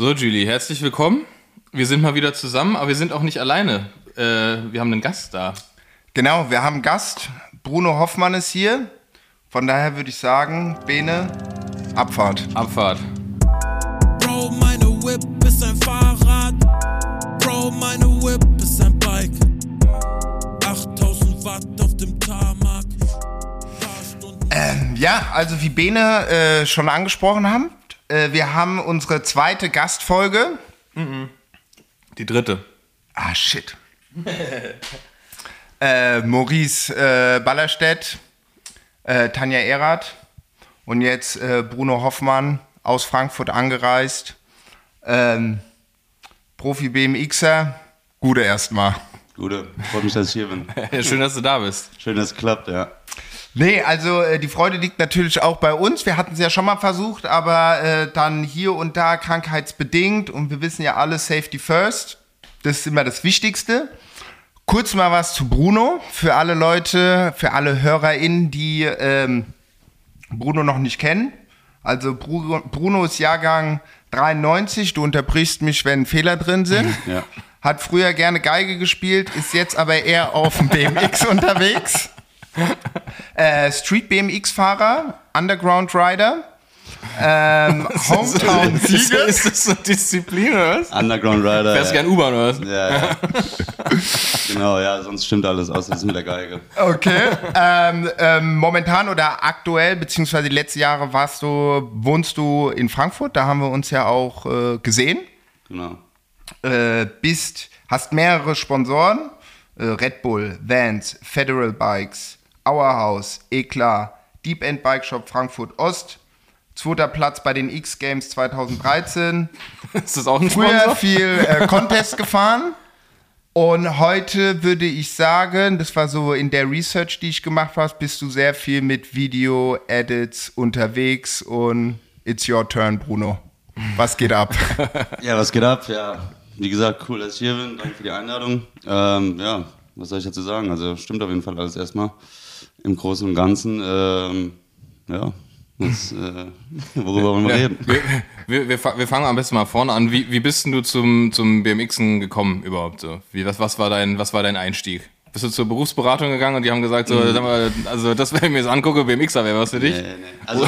So, Julie, herzlich willkommen. Wir sind mal wieder zusammen, aber wir sind auch nicht alleine. Äh, wir haben einen Gast da. Genau, wir haben einen Gast. Bruno Hoffmann ist hier. Von daher würde ich sagen, Bene, Abfahrt. Abfahrt. Bro, meine Whip ist ein Fahrrad. Bro, meine Whip ist ein Bike. 8000 Watt auf dem Tarmac. Ähm, ja, also wie Bene äh, schon angesprochen haben, äh, wir haben unsere zweite Gastfolge. Die dritte. Ah, shit. äh, Maurice äh, Ballerstedt, äh, Tanja Erath und jetzt äh, Bruno Hoffmann aus Frankfurt angereist. Ähm, Profi-BMXer. Gute erstmal. Gute, freut mich, dass ich hier bin. Ja, schön, dass du da bist. Schön, dass es klappt, ja. Nee, also äh, die Freude liegt natürlich auch bei uns. Wir hatten es ja schon mal versucht, aber äh, dann hier und da krankheitsbedingt und wir wissen ja alle Safety First. Das ist immer das Wichtigste. Kurz mal was zu Bruno. Für alle Leute, für alle HörerInnen, die ähm, Bruno noch nicht kennen. Also Bruno, Bruno ist Jahrgang 93. Du unterbrichst mich, wenn Fehler drin sind. Ja. Hat früher gerne Geige gespielt, ist jetzt aber eher auf dem BMX unterwegs. Äh, Street BMX-Fahrer, Underground Rider, ähm, Hometown-Sieger. Ist das so Disziplin oder was? Underground Rider. Fährst ja. gern U-Bahn oder was? Ja, ja. genau, ja, sonst stimmt alles, außer das mit der Geige. Okay. ähm, ähm, momentan oder aktuell, beziehungsweise die letzten Jahre warst du, wohnst du in Frankfurt, da haben wir uns ja auch äh, gesehen. Genau. Äh, bist, hast mehrere Sponsoren, äh, Red Bull, Vans, Federal Bikes, Our House, Eklar, Deep End Bike Shop Frankfurt Ost, zweiter Platz bei den X Games 2013, Ist das auch ein früher Sponsor? viel äh, Contest gefahren und heute würde ich sagen, das war so in der Research, die ich gemacht habe, bist du sehr viel mit Video-Edits unterwegs und it's your turn, Bruno. Was geht ab? Ja, was geht ab? Ja, wie gesagt, cool, dass ich hier bin. Danke für die Einladung. Ähm, ja, was soll ich dazu sagen? Also, stimmt auf jeden Fall alles erstmal. Im Großen und Ganzen, ähm, ja, das, äh, worüber wollen wir Ja, reden? wir, wir, wir, fa- wir fangen am besten mal vorne an. Wie, wie bist denn du zum, zum BMXen gekommen überhaupt? So? Wie, was, was, war dein, was war dein Einstieg? Bist du zur Berufsberatung gegangen und die haben gesagt, so, Mhm. mal, also das, wenn ich mir das angucke, BMXer wäre was für dich? Nee, nee. Also,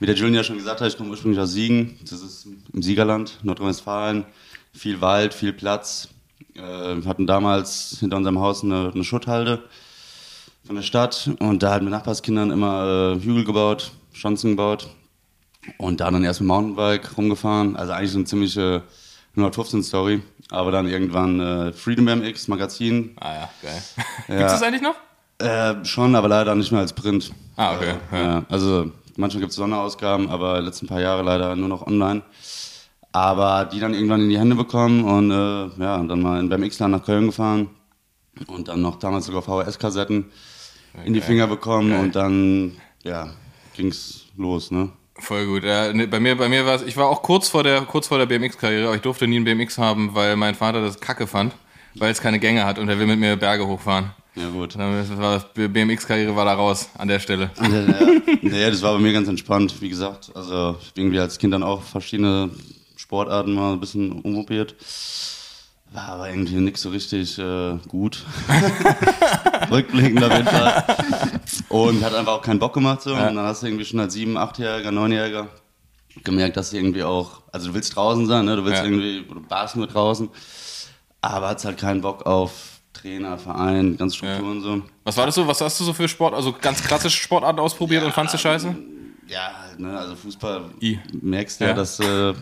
wie der Julian ja schon gesagt hat, ich komme ursprünglich aus Siegen. Das ist im Siegerland, Nordrhein-Westfalen. Viel Wald, viel Platz. Äh, wir hatten damals hinter unserem Haus eine, eine Schutthalde von der Stadt. Und da hatten wir Nachbarskindern immer äh, Hügel gebaut, Schanzen gebaut. Und da dann erst mit Mountainbike rumgefahren. Also eigentlich so eine ziemliche 115-Story. Aber dann irgendwann äh, Freedom BMX Magazin. Ah ja, geil. Gibt's das eigentlich noch? Äh, schon, aber leider nicht mehr als Print. Ah, okay, Äh, ja. ja. also manchmal gibt es Sonderausgaben, aber letzten paar Jahre leider nur noch online. Aber die dann irgendwann in die Hände bekommen und äh, ja, dann mal in, beim X-Land nach Köln gefahren und dann noch damals sogar VHS-Kassetten in die Finger bekommen und dann, ja, ging's los, ne? Voll gut. Ja, ne, bei mir, bei mir war es, ich war auch kurz vor der, kurz vor der BMX-Karriere, aber ich durfte nie einen BMX haben, weil mein Vater das Kacke fand, weil es keine Gänge hat und er will mit mir Berge hochfahren. Ja, gut. BMX-Karriere war da raus an der Stelle. Nee, das war bei mir ganz entspannt, wie gesagt. Also irgendwie als Kind dann auch verschiedene Sportarten mal ein bisschen umprobiert. War aber irgendwie nix so richtig äh, gut. Rückblickend auf jeden Fall. Und hat einfach auch keinen Bock gemacht so. Und dann hast du irgendwie schon als sieben, achtjähriger, neunjähriger gemerkt, dass du irgendwie auch, also du willst draußen sein, ne? Du willst Ja. irgendwie, du warst nur draußen, aber hast halt keinen Bock auf Trainer, Verein, ganz Strukturen so. Was war das so? Was hast du so für Sport, also ganz klassische Sportarten ausprobiert und fandst du scheiße? Ja, ne, also Fußball I. merkst ja, Ja. dass du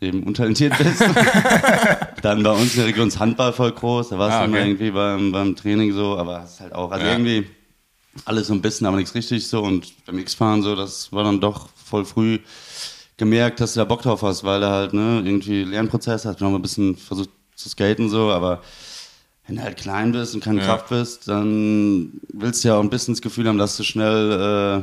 eben untalentiert bist. dann bei uns in der Region ist Handball voll groß, da warst Ah, du immer okay. irgendwie beim, beim Training so, aber es ist halt auch, also Ja. irgendwie alles so ein bisschen, aber nichts richtig so und beim X-Fahren so, das war dann doch voll früh gemerkt, dass du da Bock drauf hast, weil du halt ne, irgendwie Lernprozess hast, noch mal ein bisschen versucht zu skaten so, aber wenn du halt klein bist und keine Ja. Kraft bist, dann willst du ja auch ein bisschen das Gefühl haben, dass du schnell äh,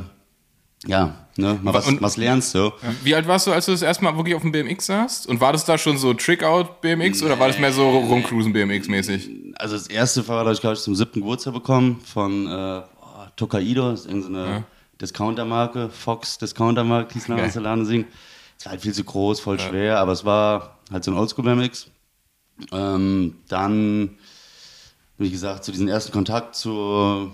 ja, ne, mal was, Und- was lernst so. Wie alt warst du, als du das erste Mal wirklich auf dem BMX saßt? Und war das da schon so Trick-Out BMX oder war das mehr so Rumcruisen BMX mäßig? Also das erste Fahrrad habe ich, glaube ich, zum siebten Geburtstag bekommen von äh, boah, Tokaido, das ist irgendeine Discounter-Marke, Fox Discounter-Marke, hieß Geil. damals der Laden singen. es war halt viel zu groß, voll schwer, aber es war halt so ein Oldschool BMX. Ähm, dann, wie gesagt, zu diesem ersten Kontakt zur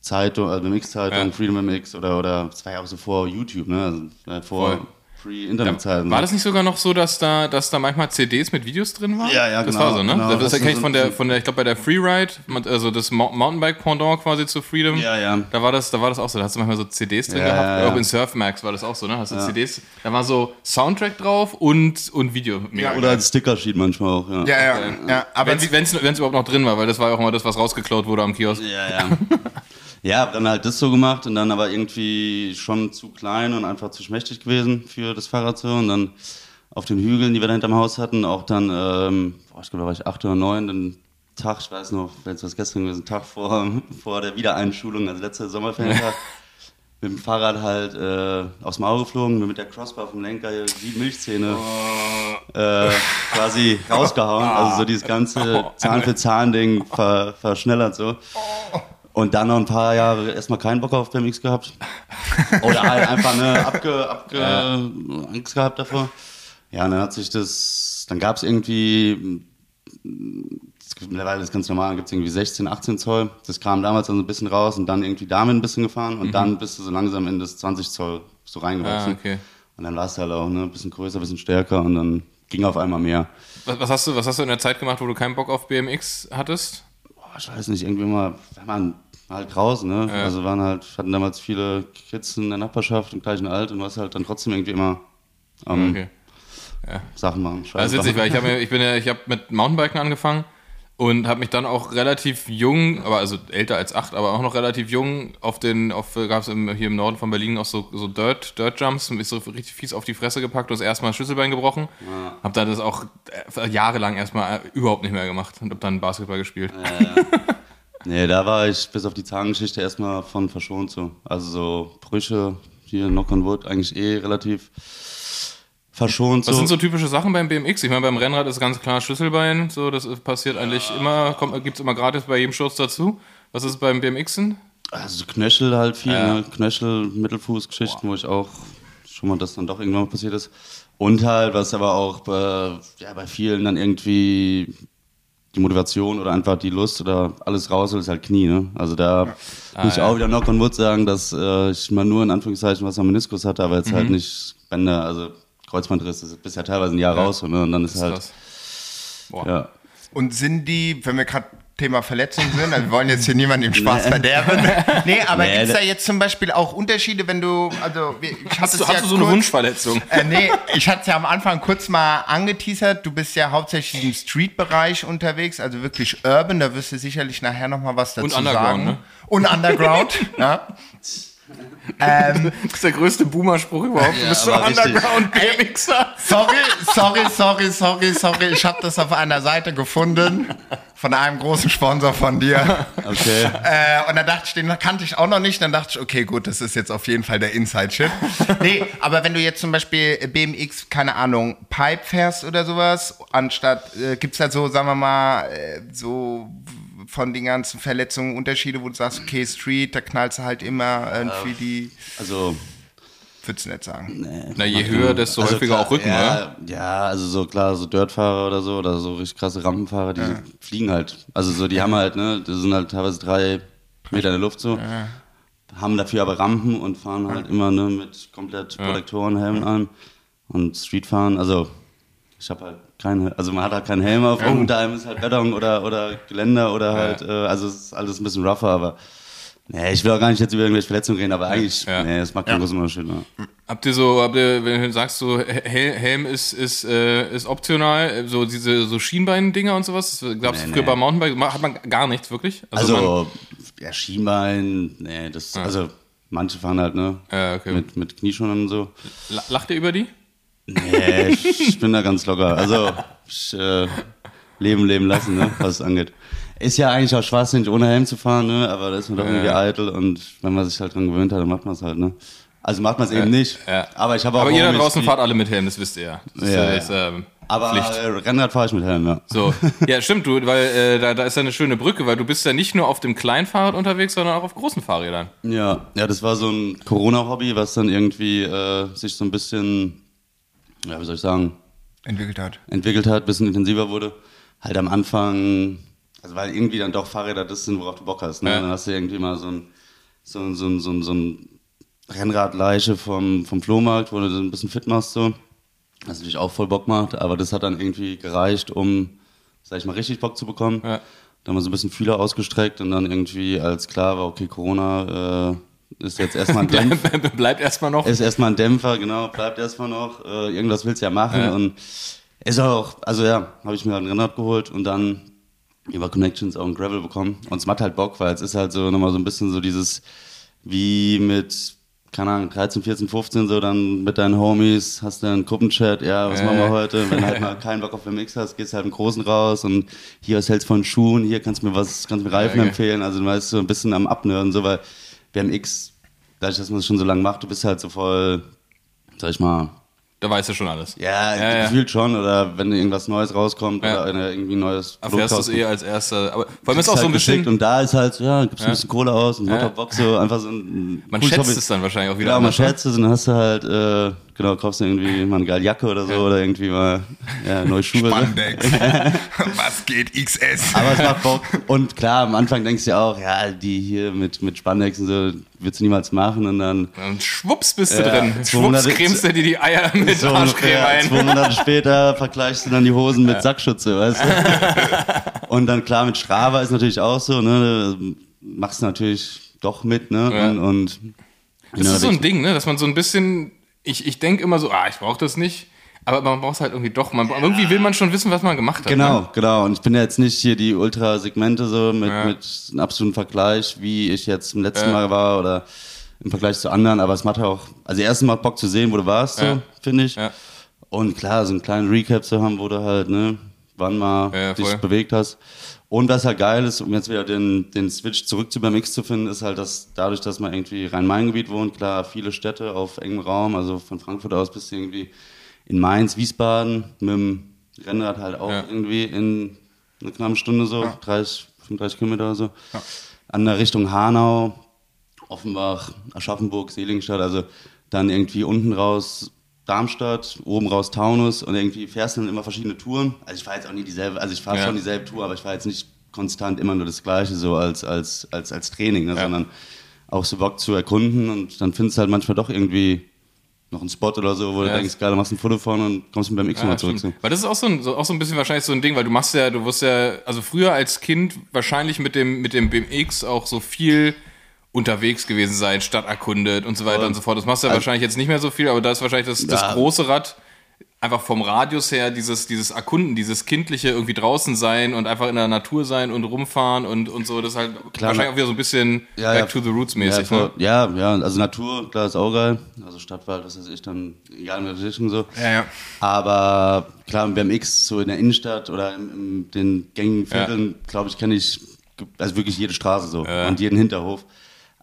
Zeitung, also BMX-Zeitung, Ja. Freedom MX oder, oder, es war ja auch so vor YouTube, ne? Also, äh, vor Voll. Free-Internet-Zeiten. War das nicht sogar noch so, dass da, dass da manchmal CDs mit Videos drin waren? Ja, ja, Das genau, war so, ne? genau. Das, Das kenne ich von der, von der, ich glaube bei der Freeride, also das Mou- Mountainbike-Pendant quasi zu Freedom. Ja, ja. Da war das, da war das auch so. Da hast du manchmal so CDs drin Ja, gehabt. ja, ja. Auch in Surfmax war das auch so, ne? Hast du CDs? Da war so Soundtrack drauf und, und Video. Mega Oder als Sticker-Sheet manchmal auch, ja. Ja, ja, ja. Aber Wenn es überhaupt noch drin war, weil das war ja auch immer das, was rausgeklaut wurde am Kiosk. Ja, ja. ja, hab dann halt das so gemacht und dann aber irgendwie schon zu klein und einfach zu schmächtig gewesen für das Fahrrad so. Und dann auf den Hügeln, die wir da hinterm Haus hatten, auch dann, ähm, boah, ich glaube, da war ich acht oder neun, den Tag, ich weiß noch, jetzt was gestern gewesen, Tag vor, vor der Wiedereinschulung, also letzter Sommerferientag. Mit dem Fahrrad halt äh, aufs Maul geflogen, mit der Crossbar vom Lenker hier wie Milchzähne äh, quasi rausgehauen. Also so dieses ganze Zahn für Zahn-Ding ver, verschnellert so. Und dann noch ein paar Jahre erstmal keinen Bock auf BMX gehabt. Oder halt einfach ne, abge, abge, Angst gehabt davor. Ja, und dann hat sich das, dann gab es irgendwie, das gibt- mittlerweile ist ganz normal, gibt es irgendwie 16, 18 Zoll. Das kam damals dann so ein bisschen raus und dann irgendwie damit ein bisschen gefahren und dann bist du so langsam in das 20 Zoll so reingewachsen. Ah, okay. Und dann war es halt auch ne, ein bisschen größer, ein bisschen stärker und dann ging auf einmal mehr. Was, was, hast du, was hast du in der Zeit gemacht, wo du keinen Bock auf BMX hattest? Boah, ich weiß nicht, irgendwie mal, wir waren halt draußen, ne? Also waren halt, hatten damals viele Kids in der Nachbarschaft im gleichen Alter und warst halt dann trotzdem irgendwie immer am Okay. Sachen machen. Das ist witzig, weil ich habe ich bin ja, ich habe mit Mountainbiken angefangen und habe mich dann auch relativ jung, aber also älter als acht, aber auch noch relativ jung auf den, auf gab es hier im Norden von Berlin auch so, so Dirt, Dirt Jumps und ist so richtig fies auf die Fresse gepackt und das erstmal Schlüsselbein gebrochen. Hab dann das auch äh, jahrelang erstmal überhaupt nicht mehr gemacht und hab dann Basketball gespielt. Nee, da war ich bis auf die Zahngeschichte erstmal von verschont so. Also so Brüche, hier Knock on Wood, eigentlich eh relativ verschont so. Was sind so typische Sachen beim BMX? Ich meine, beim Rennrad ist ganz klar Schlüsselbein, so das passiert eigentlich immer, kommt, gibt's immer gratis bei jedem Sturz dazu. Was ist beim BMXen? Also Knöchel halt viel, ne? Knöchel, Mittelfußgeschichten, wo ich auch schon mal das dann doch irgendwann mal passiert ist. Und halt, was aber auch bei, ja, bei vielen dann irgendwie die Motivation oder einfach die Lust oder alles raus ist halt Knie, ne? Also da muss ich auch wieder Knock on Wood sagen, dass äh, ich mal nur in Anführungszeichen was am Meniskus hatte, aber jetzt halt nicht Bänder, also Kreuzbandriss, das ist bisher teilweise ein Jahr raus, ne? Und dann ist, halt, Krass. Boah. ja. und sind die, wenn wir gerade Thema Verletzungen sind, also wir wollen jetzt hier niemanden im Spaß verderben. Nee, aber Nee, gibt's da- da jetzt zum Beispiel auch Unterschiede, wenn du, also ich hatte Hast es du, ja hast du so eine kurz- Wunschverletzung? Äh, nee, ich hatte es ja am Anfang kurz mal angeteasert. Du bist ja hauptsächlich im Street-Bereich unterwegs, also wirklich urban. Da wirst du sicherlich nachher noch mal was dazu Und Underground, sagen. ne? Und Underground, ja. Ähm, Das ist der größte Boomer-Spruch überhaupt. du Ja, bist so. Underground-BMXer. sorry, sorry, sorry, sorry, sorry. Ich habe das auf einer Seite gefunden von einem großen Sponsor von dir. Okay. Äh, und dann dachte ich, den kannte ich auch noch nicht. Dann dachte ich, okay, gut, das ist jetzt auf jeden Fall der Inside-Shit. nee, aber wenn du jetzt zum Beispiel BMX, keine Ahnung, Pipe fährst oder sowas, anstatt, äh, gibt's da so, sagen wir mal, äh, so von den ganzen Verletzungen Unterschiede, wo du sagst, okay, Street, da knallst du halt immer irgendwie die, Also würdest du nicht sagen. Na, je höher, desto häufiger klar, auch Rücken, ja, oder? Ja, also so klar, so Dirtfahrer oder so, oder so richtig krasse Rampenfahrer, die fliegen halt. Also so, die haben halt, ne, die sind halt teilweise drei Meter in der Luft so, haben dafür aber Rampen und fahren halt immer ne, mit komplett Protektoren, Helm an und Streetfahren. Also ich habe halt keinen, also man hat halt keinen Helm auf, unter einem ist halt Beton oder, oder Geländer oder halt, äh, also es ist alles ein bisschen rougher, aber Nee, ich will auch gar nicht jetzt über irgendwelche Verletzungen reden, aber eigentlich, Ja. nee, das macht keinen großen Unterschied. Ne? Habt ihr so, habt ihr, wenn du sagst, so Hel Helm ist, ist, äh, ist optional, so diese so Schienbein-Dinger und sowas, das gab's Nee, früher nee. beim Mountainbike, hat man gar nichts, wirklich? man, Also, ja, Schienbein, nee, das, also, manche fahren halt, ne, Ja, okay. mit, mit Knieschonen und so. la- lacht ihr über die? Nee, ich, bin da ganz locker. Also, ich, äh, leben, leben lassen, ne, was es angeht. Ist ja eigentlich auch schwachsinnig, ohne Helm zu fahren, ne, aber da ist man doch irgendwie eitel und wenn man sich halt dran gewöhnt hat, dann macht man es halt, ne. Also macht man es eben nicht. Ja. Aber ich habe auch Aber ihr da draußen fahrt alle mit Helm, das wisst ihr ja. Das Ja, ist, ja. ähm, Aber Pflicht. äh, Rennrad fahre ich mit Helm, ja. So, ja, stimmt, du, weil äh, da, da ist ja eine schöne Brücke, weil du bist ja nicht nur auf dem kleinen Fahrrad unterwegs, sondern auch auf großen Fahrrädern. Ja, ja, das war so ein Corona-Hobby, was dann irgendwie äh, sich so ein bisschen ja, wie soll ich sagen, entwickelt hat. entwickelt hat, bisschen intensiver wurde. Halt am Anfang, also weil irgendwie dann doch Fahrräder das sind, worauf du Bock hast. Ne? Ja. Dann hast du irgendwie mal so ein, so ein, so ein, so ein, so ein Rennradleiche vom, vom Flohmarkt, wo du so ein bisschen fit machst. So. Was natürlich auch voll Bock macht, aber das hat dann irgendwie gereicht, um, sag ich mal, richtig Bock zu bekommen. Ja. Dann haben wir so ein bisschen Fühler ausgestreckt und dann irgendwie, als klar war, okay, Corona äh, ist jetzt erstmal ein Dämpfer. Bleib, bleibt erstmal noch. Ist erstmal ein Dämpfer, genau, bleibt erstmal noch. Äh, irgendwas willst du ja machen. Ja. Und ist auch, also ja, habe ich mir halt ein Rennrad geholt und dann über Connections auch ein Gravel bekommen. Und es macht halt Bock, weil es ist halt so nochmal so ein bisschen so dieses, wie mit, keine Ahnung, 13, 14, 15, so dann mit deinen Homies, hast du einen Gruppenchat, ja, was Äh. machen wir heute? Wenn du halt mal keinen Bock auf den Mix hast, gehst halt im Großen raus und hier, was hältst du von Schuhen, hier kannst du mir was, kannst du mir Reifen Ja, geil. empfehlen. Also du weißt so ein bisschen am Abnörden, so, weil BMX, dadurch, dass man es schon so lange macht, du bist halt so voll, sag ich mal, Da weißt du schon alles. ja, Ja, ja. gefühlt schon, oder wenn irgendwas Neues rauskommt Ja. oder irgendwie ein neues Erfährst du es eh als erster. Aber vor allem ist kriegst auch so halt ein bisschen. geschickt Und da ist halt, ja, gibst Ja. ein bisschen Kohle aus und Ja. Motorbox, so einfach so ein Man schätzt Hobby. es dann wahrscheinlich auch wieder. Ja, man anders, ne? schätzt es und dann hast du halt, äh, genau, kaufst du irgendwie mal eine geile Jacke oder so oder irgendwie mal ja, neue Schuhe. So. Spandex. Was geht XS? Aber es macht Bock. Und klar, am Anfang denkst du ja auch, ja, die hier mit, mit Spandex und so, würdest du niemals machen und dann Und schwupps bist du Ja, drin. 200 Schwupps cremst du dir die Eier mit so Arschcreme zwei ein. Monate später vergleichst du dann die Hosen mit Sackschütze, weißt du? Und dann klar, mit Strava ist natürlich auch so, ne, machst du natürlich doch mit, ne, Ja. und, und Das ist so ein Ding, ne? dass man so ein bisschen. Ich, ich denke immer so, ah, ich brauche das nicht. Aber man braucht es halt irgendwie doch. Man, irgendwie will man schon wissen, was man gemacht hat. Genau, Ne? genau. Und ich bin ja jetzt nicht hier die Ultra-Segmente so mit, Ja. mit einem absoluten Vergleich, wie ich jetzt im letzten Ja. Mal war oder im Vergleich zu anderen. Aber es macht auch, also erstens mal Bock zu sehen, wo du warst, so, Ja. finde ich. Und klar, so einen kleinen Recap zu haben, wo du halt, ne, wann mal dich bewegt hast. Und was halt geil ist, um jetzt wieder den, den Switch zurück zu beim X zu finden, ist halt, dass dadurch, dass man irgendwie Rhein-Main-Gebiet wohnt, klar, viele Städte auf engem Raum, also von Frankfurt aus bis irgendwie in Mainz, Wiesbaden, mit dem Rennrad halt auch Ja. irgendwie in einer knappen Stunde so, 30, 35 Kilometer oder so. An der Richtung Hanau, Offenbach, Aschaffenburg, Seligenstadt, also dann irgendwie unten raus Darmstadt, oben raus Taunus und irgendwie fährst du dann immer verschiedene Touren. Also ich fahre jetzt auch nie dieselbe, also ich fahre Ja. schon dieselbe Tour, aber ich fahre jetzt nicht konstant immer nur das Gleiche so als, als, als, als Training, ne, Ja. sondern auch so Bock zu erkunden und dann findest du halt manchmal doch irgendwie noch einen Spot oder so, wo Ja. du denkst, geil, machst du ein Foto von und kommst mit beim X Ja, nochmal zurück. So. Weil das ist auch so, ein, so, auch so ein bisschen wahrscheinlich so ein Ding, weil du machst ja, du wirst ja, also früher als Kind wahrscheinlich mit dem, mit dem BMX auch so viel unterwegs gewesen sein, Stadt erkundet und so weiter Voll. und so fort. Das machst du ja Also- wahrscheinlich jetzt nicht mehr so viel, aber da ist wahrscheinlich das, das Ja. große Rad einfach vom Radius her dieses, dieses Erkunden, dieses kindliche irgendwie draußen sein und einfach in der Natur sein und rumfahren und, und so. Das ist halt Klar, wahrscheinlich auch wieder so ein bisschen Ja, back ja. to the roots Ja, mäßig. voll, ne? ja, ja, also Natur, klar, ist auch geil. Also Stadtwald, was weiß ich, dann egal in welche Richtung so. Ja, ja. Aber klar, beim X, so in der Innenstadt oder in, in den gängigen Vierteln, glaube ich, kenne ich also wirklich jede Straße so Ja. und jeden Hinterhof.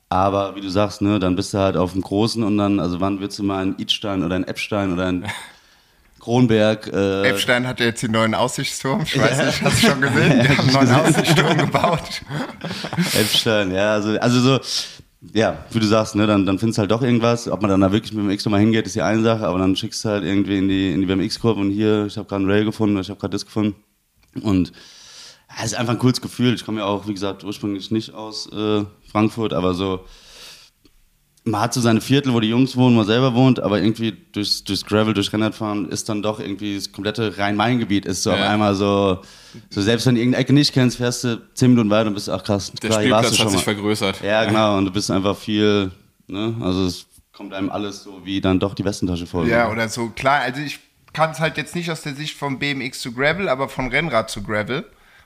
Aber wie du sagst, ne, dann bist du halt auf dem Großen und dann, also wann willst du mal in Idstein oder in Eppstein oder in Kronberg? Äh, Epstein hat jetzt den neuen Aussichtsturm. Ich weiß nicht, hast du schon gesehen? Die haben einen neuen Aussichtsturm gebaut. Elbstein, ja, also, also so, ja, wie du sagst, ne, dann, dann findest du halt doch irgendwas. Ob man dann da wirklich mit dem X nochmal hingeht, ist die eine Sache, aber dann schickst du halt irgendwie in die, in die BMX-Kurve und hier, ich habe gerade einen Rail gefunden, ich habe gerade das gefunden. Und ja, es ist einfach ein cooles Gefühl. Ich komme ja auch, wie gesagt, ursprünglich nicht aus äh, Frankfurt, aber so, man hat so seine Viertel, wo die Jungs wohnen, man selber wohnt, aber irgendwie durchs, durchs Gravel, durch Rennradfahren ist dann doch irgendwie das komplette Rhein-Main-Gebiet ist so Ja. auf einmal so, so selbst wenn du irgendeine Ecke nicht kennst, fährst du zehn Minuten weiter und bist, ach krass, Der klar, Spielplatz hat schon sich mal. vergrößert. Ja, genau, und du bist einfach viel, ne, also es kommt einem alles so wie dann doch die Westentasche voll. Ja, oder so. Klar, also ich kann es halt jetzt nicht aus der Sicht vom BMX zu Gravel, aber von Rennrad zu Gravel.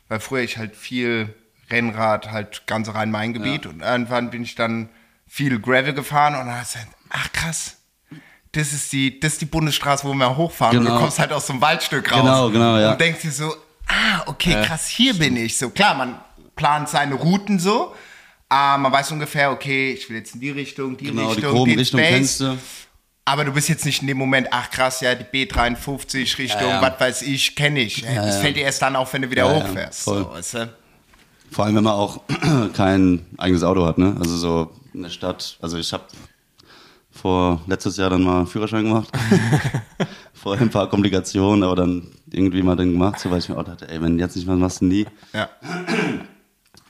Weil früher ich halt viel Rennrad, halt ganz Rhein-Main-Gebiet und irgendwann bin ich dann viel Gravel gefahren und dann hast du, ach krass, das ist die, das ist die Bundesstraße, wo wir hochfahren und Genau. du kommst halt aus so einem Waldstück raus. Genau, genau, ja. Und denkst dir so, ah, okay, krass, hier bin ich. So klar, man plant seine Routen so, aber man weiß ungefähr, okay, ich will jetzt in die Richtung, die Genau, die Richtung, groben den Richtungen Space. kennst du. Aber du bist jetzt nicht in dem Moment, ach krass, ja, die B53 Richtung, Ja, ja. was weiß ich, kenne ich. das ja. fällt dir erst dann auf, wenn du wieder hochfährst. So, weißt du? Vor allem, wenn man auch kein eigenes Auto hat, ne? Also so in der Stadt. Also ich habe vor letztes Jahr dann mal Führerschein gemacht. vorher ein paar Komplikationen, aber dann irgendwie mal dann gemacht, so weil ich mir auch dachte, ey, wenn du jetzt nicht was machst, du nie. Ja.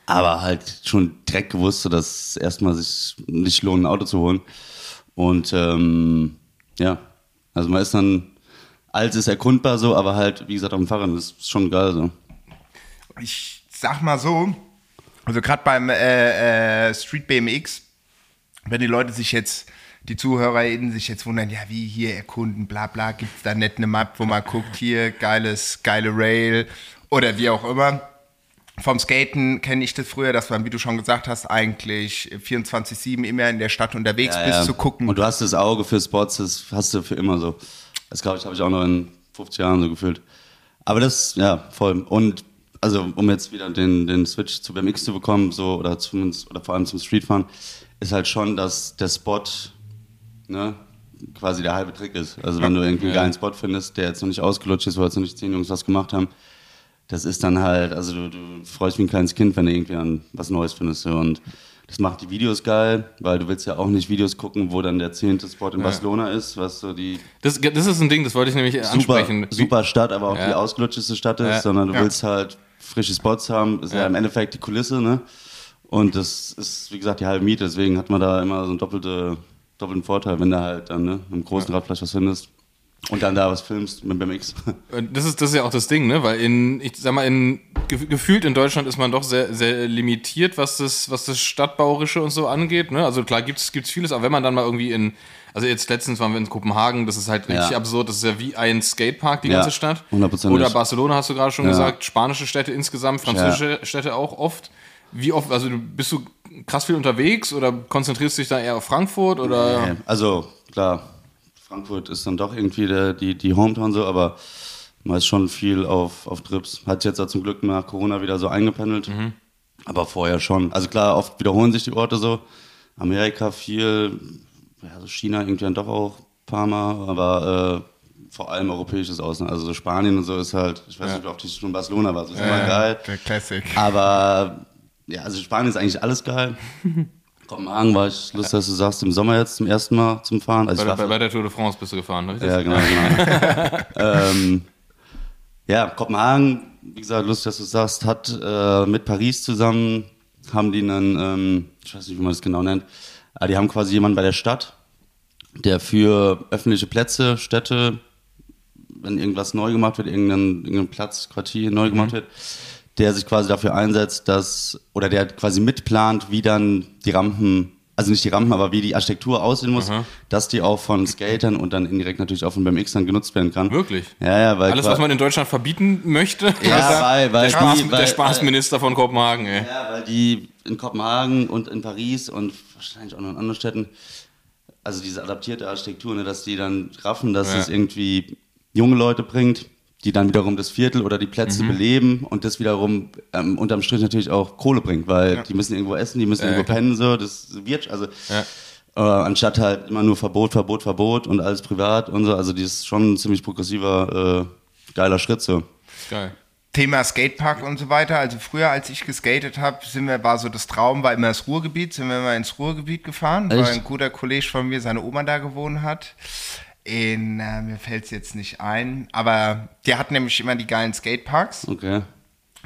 Aber halt schon direkt gewusst, dass es erstmal sich nicht lohnt, ein Auto zu holen. Und ähm, ja, also man ist dann, alles ist erkundbar so, aber halt, wie gesagt, auf dem Fahrrad ist schon geil so. ich sag mal so, also gerade beim äh, äh, Street BMX, wenn die Leute sich jetzt, die ZuhörerInnen sich jetzt wundern, ja, wie hier erkunden, bla bla, gibt es da nicht eine Map, wo man guckt, hier, geiles, geile Rail oder wie auch immer. Vom Skaten kenne ich das früher, dass man, wie du schon gesagt hast, eigentlich 24-7 immer in der Stadt unterwegs Ja, bist, ja. zu gucken. Und du hast das Auge für Spots, das hast du für immer so. Das glaube ich, habe ich auch noch in 50 Jahren so gefühlt. Aber das, ja, voll. Und also, um jetzt wieder den, den Switch zu BMX zu bekommen, so, oder zumindest, oder vor allem zum Streetfahren, ist halt schon, dass der Spot, ne, quasi der halbe Trick ist. Also, wenn du irgendwie einen geilen Spot findest, der jetzt noch nicht ausgelutscht ist, wo jetzt noch nicht zehn Jungs was gemacht haben, das ist dann halt, also du, du freust wie ein kleines Kind, wenn du irgendwie an was Neues findest. Und das macht die Videos geil, weil du willst ja auch nicht Videos gucken, wo dann der zehnte Spot in Barcelona ist, was so die Das, das ist ein Ding, das wollte ich nämlich super, ansprechen. Super Stadt, aber auch Ja. die ausgelutschteste Stadt ist, Ja. sondern du Ja. willst halt frische Spots haben, ist ja. Ja. im Endeffekt die Kulisse, ne? Und das ist, wie gesagt, die halbe Miete, deswegen hat man da immer so einen doppelte, doppelten Vorteil, wenn du halt dann ne, im großen Rad vielleicht was findest und dann da was filmst mit BMX. Das ist, das ist ja auch das Ding, ne? Weil in, ich sag mal, in, gef- gefühlt in Deutschland ist man doch sehr, sehr limitiert, was das, was das Stadtbauerische und so angeht, ne? Also klar gibt's, gibt's vieles, aber wenn man dann mal irgendwie in, also jetzt letztens waren wir in Kopenhagen, das ist halt richtig Ja. absurd, das ist ja wie ein Skatepark, die Ja, ganze Stadt. hundertprozentig. Oder Barcelona hast du gerade schon Ja. gesagt, spanische Städte insgesamt, französische Städte auch oft. Wie oft, also bist du krass viel unterwegs oder konzentrierst du dich da eher auf Frankfurt oder? Also, klar, Frankfurt ist dann doch irgendwie der, die, die Hometown so, aber man ist schon viel auf, auf Trips. Hat sich jetzt auch zum Glück nach Corona wieder so eingependelt. Aber vorher schon. Also klar, oft wiederholen sich die Orte so. Amerika viel, ja, China irgendwie dann doch auch ein paar Mal, aber äh, vor allem europäisches Ausland. Also so Spanien und so ist halt, ich weiß Ja. nicht, ob ich schon Barcelona war, das ist immer geil. Der Classic. Aber ja, also Spanien ist eigentlich alles geil. Kopenhagen war ich, Lust, dass du sagst, im Sommer jetzt zum ersten Mal zum Fahren. Also Bei, ich der- bei, der Tour de France bist du gefahren, richtig? ja, genau, genau. ähm, ja, Kopenhagen, wie gesagt, lustig, dass du sagst, hat äh, mit Paris zusammen, haben die einen, ähm, ich weiß nicht, wie man das genau nennt, aber die haben quasi jemanden bei der Stadt, der für öffentliche Plätze, Städte, wenn irgendwas neu gemacht wird, irgendein, irgendein Platz, Quartier neu gemacht wird, der sich quasi dafür einsetzt, dass, oder der quasi mitplant, wie dann die Rampen, also nicht die Rampen, aber wie die Architektur aussehen muss, dass die auch von Skatern und dann indirekt natürlich auch von BMXern genutzt werden kann. Wirklich? Ja, ja, weil Alles, was man in Deutschland verbieten möchte? Ja, weil- weil der, Spaß, die- weil- der Spaßminister von Kopenhagen, ey. Ja, weil die in Kopenhagen und in Paris und wahrscheinlich auch noch in anderen Städten, also diese adaptierte Architektur, ne, dass die dann raffen, dass Ja. es irgendwie junge Leute bringt, die dann wiederum das Viertel oder die Plätze Mhm. beleben und das wiederum ähm, unterm Strich natürlich auch Kohle bringt, weil die müssen irgendwo essen, die müssen Ja, irgendwo klar. pennen, so, das wird, also Ja. äh, anstatt halt immer nur Verbot, Verbot, Verbot und alles privat und so, also die ist schon ein ziemlich progressiver, äh, geiler Schritt so. Geil. Thema Skatepark und so weiter. Also früher, als ich geskatet habe, sind wir, war so das Traum, war immer das Ruhrgebiet, sind wir mal ins Ruhrgebiet gefahren, weil Echt? ein guter Kollege von mir seine Oma da gewohnt hat. In, äh, mir fällt es jetzt nicht ein, aber der hat nämlich immer die geilen Skateparks. Okay.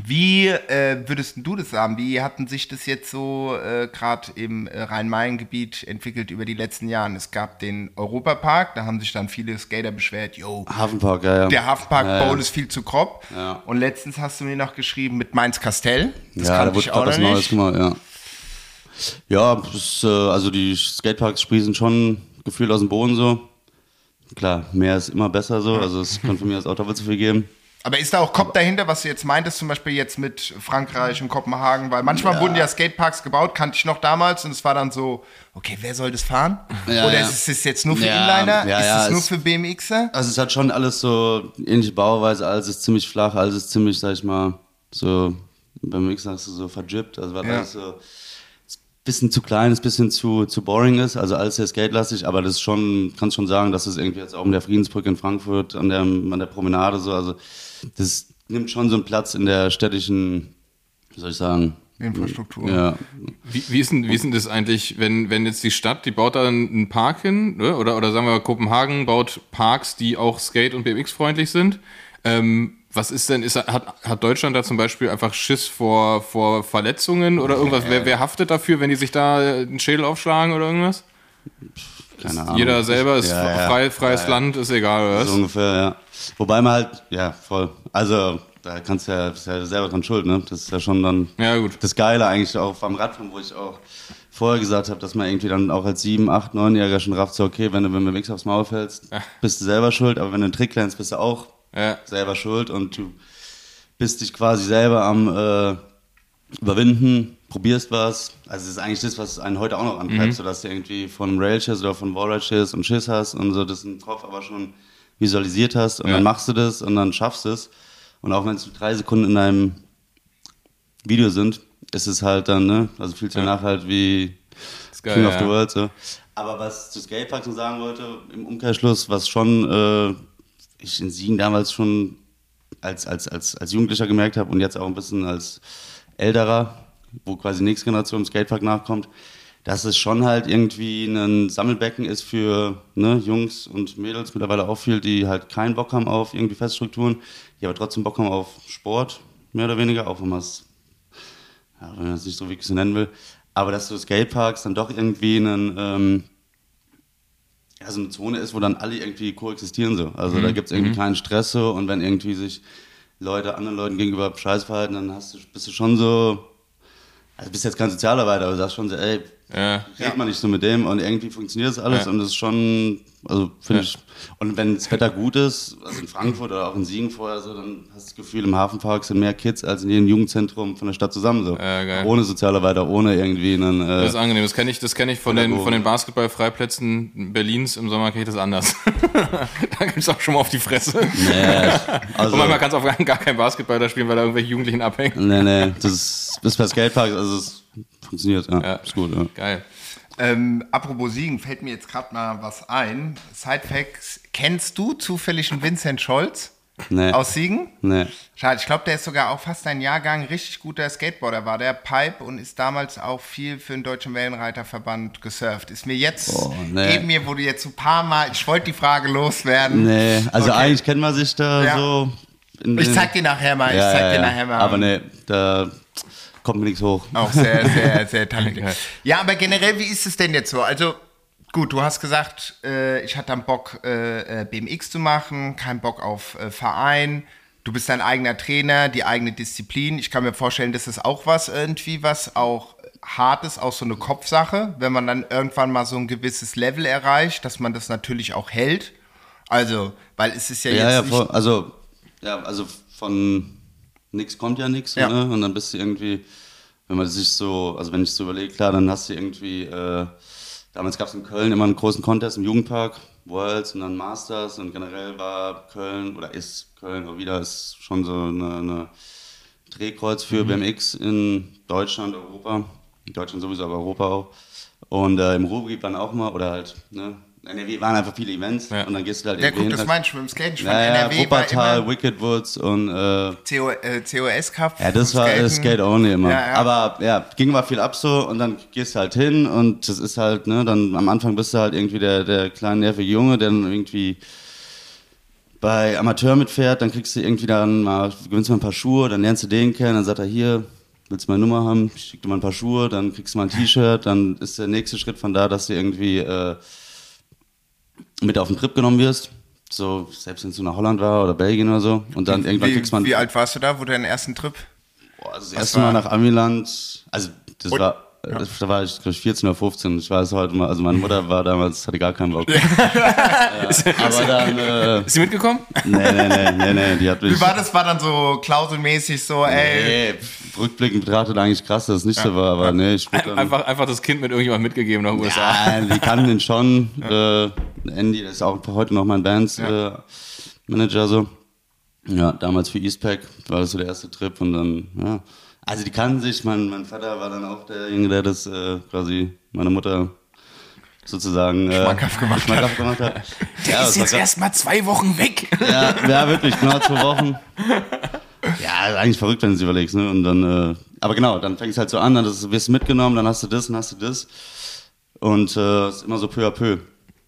Wie äh, würdest du das sagen? Wie hatten sich das jetzt so äh, gerade im äh, Rhein-Main-Gebiet entwickelt über die letzten Jahre? Es gab den Europapark, da haben sich dann viele Skater beschwert, yo, Hafenpark, ja, ja. der Hafenpark ja, ja. Ist viel zu grob. Ja. Und letztens hast du mir noch geschrieben mit Mainz-Kastell. Das ja, da kannte wurde ich auch noch nicht. gemacht, ja. Ja, das, äh, also die Skateparks sprießen schon gefühlt aus dem Boden so. Klar, mehr ist immer besser so, also es kann von mir aus auch doppelt so viel geben. Aber ist da auch Kopf dahinter, was du jetzt meintest, zum Beispiel jetzt mit Frankreich und Kopenhagen? Weil manchmal wurden ja Skateparks gebaut, kannte ich noch damals, und es war dann so, okay, wer soll das fahren? Ja, Oder ja. ist es jetzt nur für Ja, Inliner? ja, ist ja, es nur es- für BMXer? Also es hat schon alles so ähnliche Bauweise, alles ist ziemlich flach, alles ist ziemlich, sag ich mal, so, beim Mix sagst du so verjippt, also Ja. alles so bisschen zu klein, ist ein bisschen zu, zu boring ist, also alles sehr skatelastig, aber das ist schon, kannst schon sagen, dass es irgendwie jetzt auch um der Friedensbrücke in Frankfurt, an der, an der Promenade so, also das nimmt schon so einen Platz in der städtischen, wie soll ich sagen, Infrastruktur. Ja, Wie, wie, ist denn, wie ist denn das eigentlich, wenn, wenn jetzt die Stadt, die baut da einen Park hin, ne? oder, oder sagen wir mal, Kopenhagen baut Parks, die auch Skate- und BMX-freundlich sind. Ähm, was ist denn, ist, hat, hat Deutschland da zum Beispiel einfach Schiss vor, vor Verletzungen oder irgendwas? Wer, wer haftet dafür, wenn die sich da einen Schädel aufschlagen oder irgendwas? keine Ahnung. Jeder selber ist Ja, ja. frei, freies Ja. Land, ist egal, oder was? So ungefähr, ja. Wobei man halt, ja, voll. Also, da kannst du ja, bist ja selber dran schuld, ne? Das ist ja schon dann Ja, gut. das Geile eigentlich auch beim Radfahren, wo ich auch vorher gesagt habe, dass man irgendwie dann auch als 7, 8, 9-Jähriger schon rafft, so, okay, wenn du mit dem aufs Maul fällst, bist du selber schuld, aber wenn du einen Trick lernst, bist du auch Ja. selber schuld und du bist dich quasi selber am äh, überwinden, probierst was. Also es ist eigentlich das, was einen heute auch noch antreibt, so dass du irgendwie von Railshiz oder von Wallride stehst und Schiss hast und so das im Kopf aber schon visualisiert hast und Ja. dann machst du das und dann schaffst du es. Und auch wenn es drei Sekunden in deinem Video sind, ist es halt dann, ne, also fühlt sich danach halt wie geil, King of the ja. World. So. Aber was zu Skatepark sagen wollte, im Umkehrschluss, was schon äh, ich in Siegen damals schon als, als, als, als Jugendlicher gemerkt habe und jetzt auch ein bisschen als älterer, wo quasi die nächste Generation im Skatepark nachkommt, dass es schon halt irgendwie ein Sammelbecken ist für ne, Jungs und Mädels, mittlerweile auch viel, die halt keinen Bock haben auf irgendwie Feststrukturen, die aber trotzdem Bock haben auf Sport, mehr oder weniger, auch wenn man es ja, nicht so wirklich so nennen will, aber dass so Skateparks dann doch irgendwie einen, ähm, ja, so eine Zone ist, wo dann alle irgendwie koexistieren so. Also da gibt es irgendwie keinen Stress so und wenn irgendwie sich Leute anderen Leuten gegenüber scheiß verhalten, dann hast du, bist du schon so, also bist jetzt kein Sozialarbeiter, aber du sagst schon so, ey, Ja. redet man nicht so mit dem und irgendwie funktioniert das alles Ja. und das ist schon, also finde ich, und wenn das Wetter gut ist, also in Frankfurt oder auch in Siegen vorher so, dann hast du das Gefühl, im Hafenpark sind mehr Kids als in jedem Jugendzentrum von der Stadt zusammen so. Ja, geil. Ohne Sozialarbeiter, ohne irgendwie einen, äh, Das ist angenehm. Das kenne ich, das kenn ich von, den, von den Basketballfreiplätzen Berlins. Im Sommer kenne ich das anders. da gibt es auch schon mal auf die Fresse. nee, also, Und manchmal kannst du auch gar, kein Basketball da spielen, weil da irgendwelche Jugendlichen abhängen. nee, nee, das ist, das ist bei Skatepark, also es funktioniert, ja, Ja. ist gut, ja. Geil. Ähm, apropos Siegen, fällt mir jetzt gerade mal was ein. Sidefacts, kennst du zufällig einen Vincent Scholz Nee. aus Siegen? Nee. Schade, ich glaube, der ist sogar auch fast ein Jahrgang richtig guter Skateboarder, war der Pipe und ist damals auch viel für den Deutschen Wellenreiterverband gesurft. Ist mir jetzt, Oh, nee. eben mir wurde jetzt ein paar Mal, ich wollte die Frage loswerden. Nee, also Okay. eigentlich kennt man sich da Ja. so. in Ich zeig dir nachher mal, ich ja, zeig ja, dir nachher mal. Aber nee, da kommt mir nichts hoch. Auch sehr, sehr, sehr talentiert. Ja, aber generell, wie ist es denn jetzt so? Also, gut, du hast gesagt, äh, ich hatte dann Bock, äh, äh, BMX zu machen, kein Bock auf äh, Verein. Du bist dein eigener Trainer, die eigene Disziplin. Ich kann mir vorstellen, das ist auch was irgendwie, was auch hart ist, auch so eine Kopfsache, wenn man dann irgendwann mal so ein gewisses Level erreicht, dass man das natürlich auch hält. Also, weil es ist ja, Ja, ja, jetzt voll, nicht, also, ja, also von nix kommt ja nix, Ja. ne? Und dann bist du irgendwie, wenn man sich so, also wenn ich so überlege, klar, dann hast du irgendwie, äh, damals gab es in Köln immer einen großen Contest im Jugendpark, Worlds und dann Masters und generell war Köln oder ist Köln auch wieder ist schon so eine, eine Drehkreuz für BMX in Deutschland, Europa, in Deutschland sowieso, aber Europa auch. Und äh, im Ruhrgebiet dann auch mal, oder halt, ne? NRW waren einfach viele Events Ja. und dann gehst du halt irgendwie gut, hin, das meinst du mit dem Skaten. Ich fand ja, ja, NRW war Wuppertal, immer Wicked Woods und äh, CO, äh, COS Cup. ja, das war äh, Skate Only immer. Ja, ja. Aber ja, ging mal viel ab so und dann gehst du halt hin und das ist halt, ne, dann am Anfang bist du halt irgendwie der, der kleine nervige Junge, der dann irgendwie bei Amateur mitfährt, dann kriegst du irgendwie dann mal, gewinnst mal ein paar Schuhe, dann lernst du den kennen, dann sagt er hier, willst du meine Nummer haben, ich schick dir mal ein paar Schuhe, dann kriegst du mal ein T-Shirt, dann ist der nächste Schritt von da, dass du irgendwie äh, mit auf den Trip genommen wirst. So, selbst wenn es so nach Holland war oder Belgien oder so. Und dann irgendwann wie, kriegst man. wie alt warst du da, wo du deinen ersten Trip? Boah, also das erste Mal nach Amiland, also das Und- war, das, da war ich, glaube ich, 14 oder 15. Ich weiß heute mal, also meine Mutter war damals, hatte gar keinen Bock. ja, aber dann, äh, Ist sie mitgekommen? nee, nee, nee, nee, nee, die hat mich, Wie war das? War dann so klauselmäßig so, ey. nee, rückblickend betrachtet eigentlich krass, dass es nicht so war, aber nee, ich wurde dann, Einfach, einfach das Kind mit irgendjemandem mitgegeben nach den USA. ja, die kannten ihn schon, äh, Andy, das ist auch heute noch mein Bands, äh, Manager so. Ja, damals für Eastpack war das so der erste Trip und dann, ja. Also die kannten sich, mein, mein Vater war dann auch derjenige, der das äh, quasi meine Mutter sozusagen äh, Schmackhaft gemacht hat. schmackhaft gemacht hat. ja, das war grad- erst mal zwei Wochen weg. ja, ja, wirklich, genau zwei Wochen. Ja, eigentlich verrückt, wenn du es überlegst, ne? Und dann, äh, aber genau, dann fängst du halt so an, dann wirst du mitgenommen, dann hast du das, dann hast du das. Und äh, ist immer so peu à peu.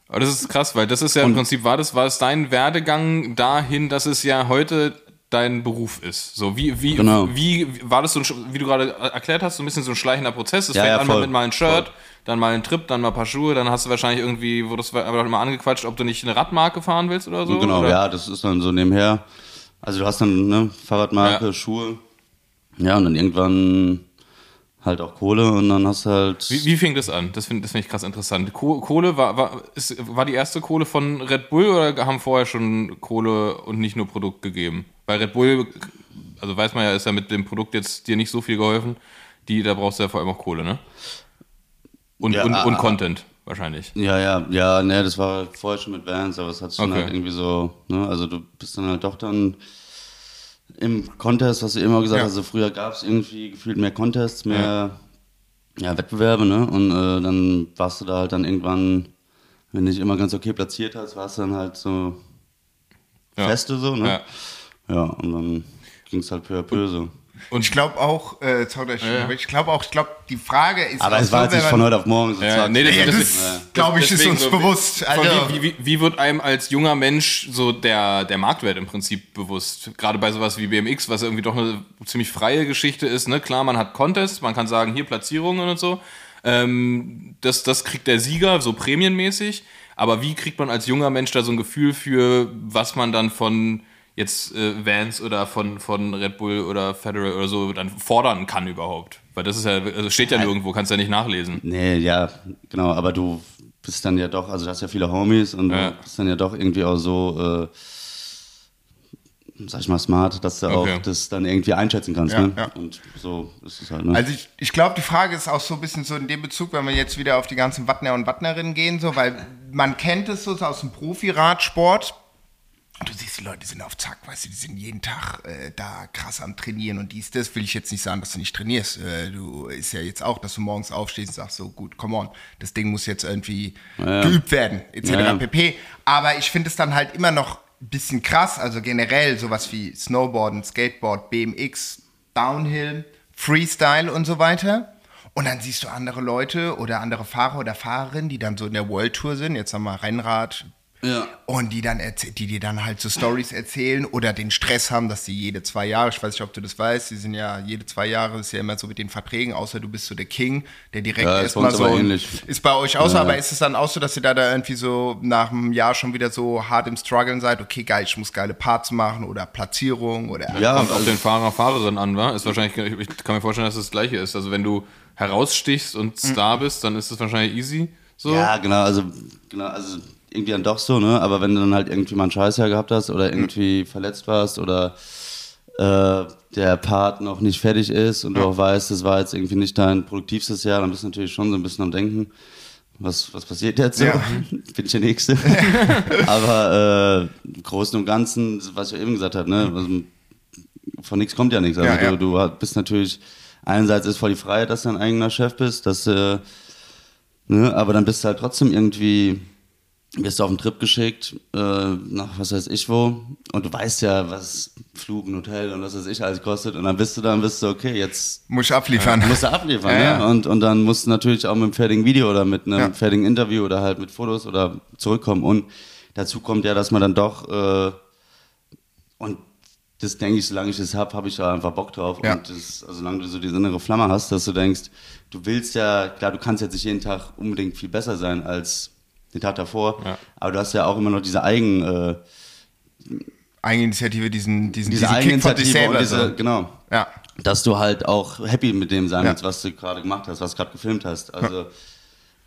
Aber das ist krass, weil das ist ja im Prinzip, war das, war es dein Werdegang dahin, dass es ja heute dein Beruf ist. So, wie, wie, Genau. wie war das so, ein, wie du gerade erklärt hast, so ein bisschen so ein schleichender Prozess? Es Ja, fängt ja, an voll. mit mal ein Shirt, Voll. dann mal ein Trip, dann mal ein paar Schuhe, dann hast du wahrscheinlich irgendwie, wurdest du aber mal angequatscht, ob du nicht eine Radmarke fahren willst oder so? genau, oder? ja, das ist dann so nebenher. Also du hast dann ne, Fahrradmarke, Ja. Schuhe. Ja, und dann irgendwann halt auch Kohle und dann hast du halt. Wie, wie fing das an? Das finde das find ich krass interessant. Ko Kohle, war, war, ist, war die erste Kohle von Red Bull oder haben vorher schon Kohle und nicht nur Produkt gegeben? Bei Red Bull, also weiß man ja, ist ja mit dem Produkt jetzt dir nicht so viel geholfen. Die, da brauchst du ja vor allem auch Kohle, ne? Und, Ja, und, ah, und ah. Content wahrscheinlich. Ja, ja, ja, ne, das war vorher schon mit Vans, aber es hat sich dann Okay. halt irgendwie so, ne, also du bist dann halt doch dann im Contest, was du immer gesagt Ja. hast, also früher gab es irgendwie gefühlt mehr Contests, mehr ja. Wettbewerbe, ne, und äh, dann warst du da halt dann irgendwann, wenn du dich immer ganz okay platziert hast, warst du dann halt so Ja. Feste so, ne, Ja. ja, und dann ging es halt peu à peu so. Und ich glaube auch, äh, sorry, dass ich, glaube auch, ich glaube, die Frage ist Aber es war jetzt nicht von heute auf morgen so Ja, nee, das- Ja, das- das, glaube ich, ist uns so, bewusst. Also, wie, wie, wie wird einem als junger Mensch so der, der Marktwert im Prinzip bewusst? Gerade bei sowas wie BMX, was irgendwie doch eine ziemlich freie Geschichte ist. Ne? Klar, man hat Contests, man kann sagen, hier Platzierungen und so. Ähm, das, das kriegt der Sieger, so prämienmäßig. Aber wie kriegt man als junger Mensch da so ein Gefühl für, was man dann von jetzt äh, Vans oder von, von Red Bull oder Federal oder so dann fordern kann überhaupt? Weil das ist ja, also steht ja nirgendwo, kannst ja nicht nachlesen. Nee, ja, genau, aber du bist dann ja doch, also du hast ja viele Homies und Ja. du bist dann ja doch irgendwie auch so, äh, sag ich mal, smart, dass du Okay. auch das dann irgendwie einschätzen kannst. Ja, ne? ja. Und so ist es halt, ne? Also ich, ich glaube, die Frage ist auch so ein bisschen so in dem Bezug, wenn wir jetzt wieder auf die ganzen Wattner und Wattnerinnen gehen, so, weil man kennt es so aus dem Profi-Radsport. Und du siehst, die Leute sind auf Zack, weißt du, die sind jeden Tag äh, da krass am Trainieren und dies, das will ich jetzt nicht sagen, dass du nicht trainierst. Äh, du ist ja jetzt auch, dass du morgens aufstehst und sagst, so gut, come on, das Ding muss jetzt irgendwie Ja. geübt werden, etc. Ja. pp. Aber ich finde es dann halt immer noch ein bisschen krass, also generell sowas wie Snowboarden, Skateboard, BMX, Downhill, Freestyle und so weiter. Und dann siehst du andere Leute oder andere Fahrer oder Fahrerinnen, die dann so in der World Tour sind, jetzt haben wir Rennrad, ja. und die dann die dir dann halt so Stories erzählen oder den Stress haben, dass sie jede zwei Jahre, ich weiß nicht, ob du das weißt, die sind ja jede zwei Jahre ist ja immer so mit den Verträgen, außer du bist so der King, der direkt Ja, erstmal so ist bei euch auch so, Ja, aber ist es dann auch so, dass ihr da, da irgendwie so nach einem Jahr schon wieder so hart im Struggeln seid, okay, geil, ich muss geile Parts machen oder Platzierung oder Ja, Kommt auf den Fahrer, Fahrerin an, wa? Ist wahrscheinlich, ich kann mir vorstellen, dass es das gleiche ist. Also wenn du herausstichst und Star bist, dann ist es wahrscheinlich easy. So. Ja, genau, also, genau, also irgendwie dann doch so, ne? Aber wenn du dann halt irgendwie mal ein Scheißjahr gehabt hast oder irgendwie verletzt warst oder äh, der Part noch nicht fertig ist und du auch weißt, das war jetzt irgendwie nicht dein produktivstes Jahr, dann bist du natürlich schon so ein bisschen am Denken, was, was passiert jetzt so? Ja. Bin ich der Nächste? Aber äh, im Großen und Ganzen, was ich ja eben gesagt habe, ne? Also, von nichts kommt ja nichts. Also Ja, ja. Du, du bist natürlich, einerseits ist voll die Freiheit, dass du dein eigener Chef bist, dass äh, Ne, aber dann bist du halt trotzdem irgendwie, wirst du auf einen Trip geschickt, äh, nach was weiß ich wo, und du weißt ja, was Flug, ein Hotel und was weiß ich alles kostet, und dann bist du da und bist du, okay, jetzt muss ich abliefern. musst du abliefern, Ja, ne? ja. Und, und dann musst du natürlich auch mit einem fertigen Video oder mit einem Ja. fertigen Interview oder halt mit Fotos oder zurückkommen. Und dazu kommt ja, dass man dann doch, äh, und das denke ich, solange ich das habe, habe ich da einfach Bock drauf. Ja. Und das, also solange du so diese innere Flamme hast, dass du denkst, du willst ja, klar, du kannst jetzt nicht jeden Tag unbedingt viel besser sein als den Tag davor, Ja. aber du hast ja auch immer noch diese Eigen, äh, Eigeninitiative, diesen, diesen, diese diesen Kick von Eigeninitiative und selber. diese, so. genau, Ja. dass du halt auch happy mit dem sein Ja. willst, was du gerade gemacht hast, was du gerade gefilmt hast. Also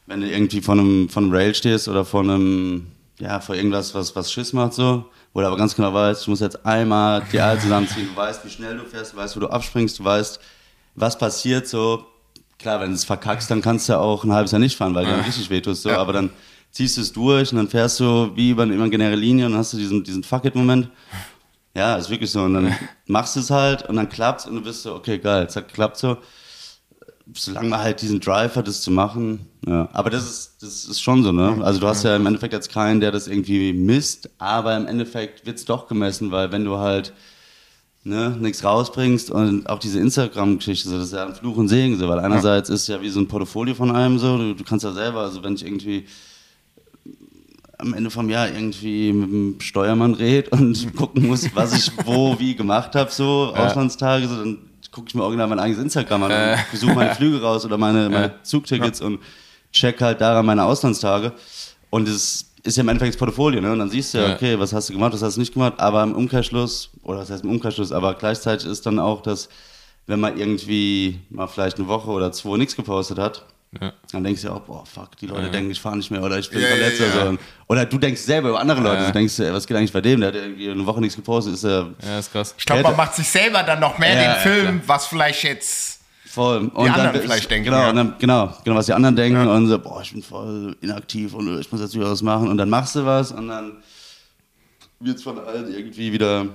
wenn du irgendwie vor einem, vor einem Rail stehst oder vor einem, ja, vor irgendwas, was, was Schiss macht so, wo du aber ganz genau weißt, du musst jetzt einmal die Eier zusammenziehen, du weißt, wie schnell du fährst, du weißt, wo du abspringst, du weißt, was passiert so. Klar, wenn du es verkackst, dann kannst du auch ein halbes Jahr nicht fahren, weil du dann richtig wehtust, so, Ja. aber dann ziehst du es durch und dann fährst du wie über eine imaginäre Linie und dann hast du diesen, diesen Fuck-it-Moment. Ja, ist wirklich so. Und dann machst du es halt und dann klappt's und du bist so, okay, geil, es hat geklappt so. Solange man halt diesen Drive hat, das zu machen. Ja. Aber das ist, das ist schon so, ne? Also du hast ja im Endeffekt jetzt keinen, der das irgendwie misst, aber im Endeffekt wird's doch gemessen, weil wenn du halt ne, nichts rausbringst und auch diese Instagram-Geschichte, so, das ist ja ein Fluch und Segen, so, weil einerseits ist ja wie so ein Portfolio von einem so, du, du kannst ja selber, also wenn ich irgendwie am Ende vom Jahr irgendwie mit dem Steuermann red und gucken muss, was ich wo wie gemacht habe, so Auslandstage, so, dann gucke ich mir original mein eigenes Instagram an Äh. und besuche meine Flüge raus oder meine, meine Zugtickets und check halt daran meine Auslandstage. Und es ist ja im Endeffekt das Portfolio, ne? Und dann siehst du ja, Ja. okay, was hast du gemacht, was hast du nicht gemacht, aber im Umkehrschluss, oder was heißt im Umkehrschluss, aber gleichzeitig ist dann auch, dass wenn man irgendwie mal vielleicht eine Woche oder zwei nichts gepostet hat, Ja. dann denkst du ja auch, boah, fuck, die Leute denken, ich fahre nicht mehr oder ich bin Ja, ja, verletzt ja. oder so. Oder du denkst selber über andere Leute, Ja. du denkst, ey, was geht eigentlich bei dem, der hat irgendwie eine Woche nichts gepostet, ist ja Ja, ist krass. Ich glaube, man macht sich selber dann noch mehr Ja, den Film, was vielleicht jetzt. voll. Und anderen dann, vielleicht denken, Genau, ja. dann, genau, genau, was die anderen denken und so, boah, ich bin voll inaktiv und ich muss jetzt wieder was machen und dann machst du was und dann wird's von allen irgendwie wieder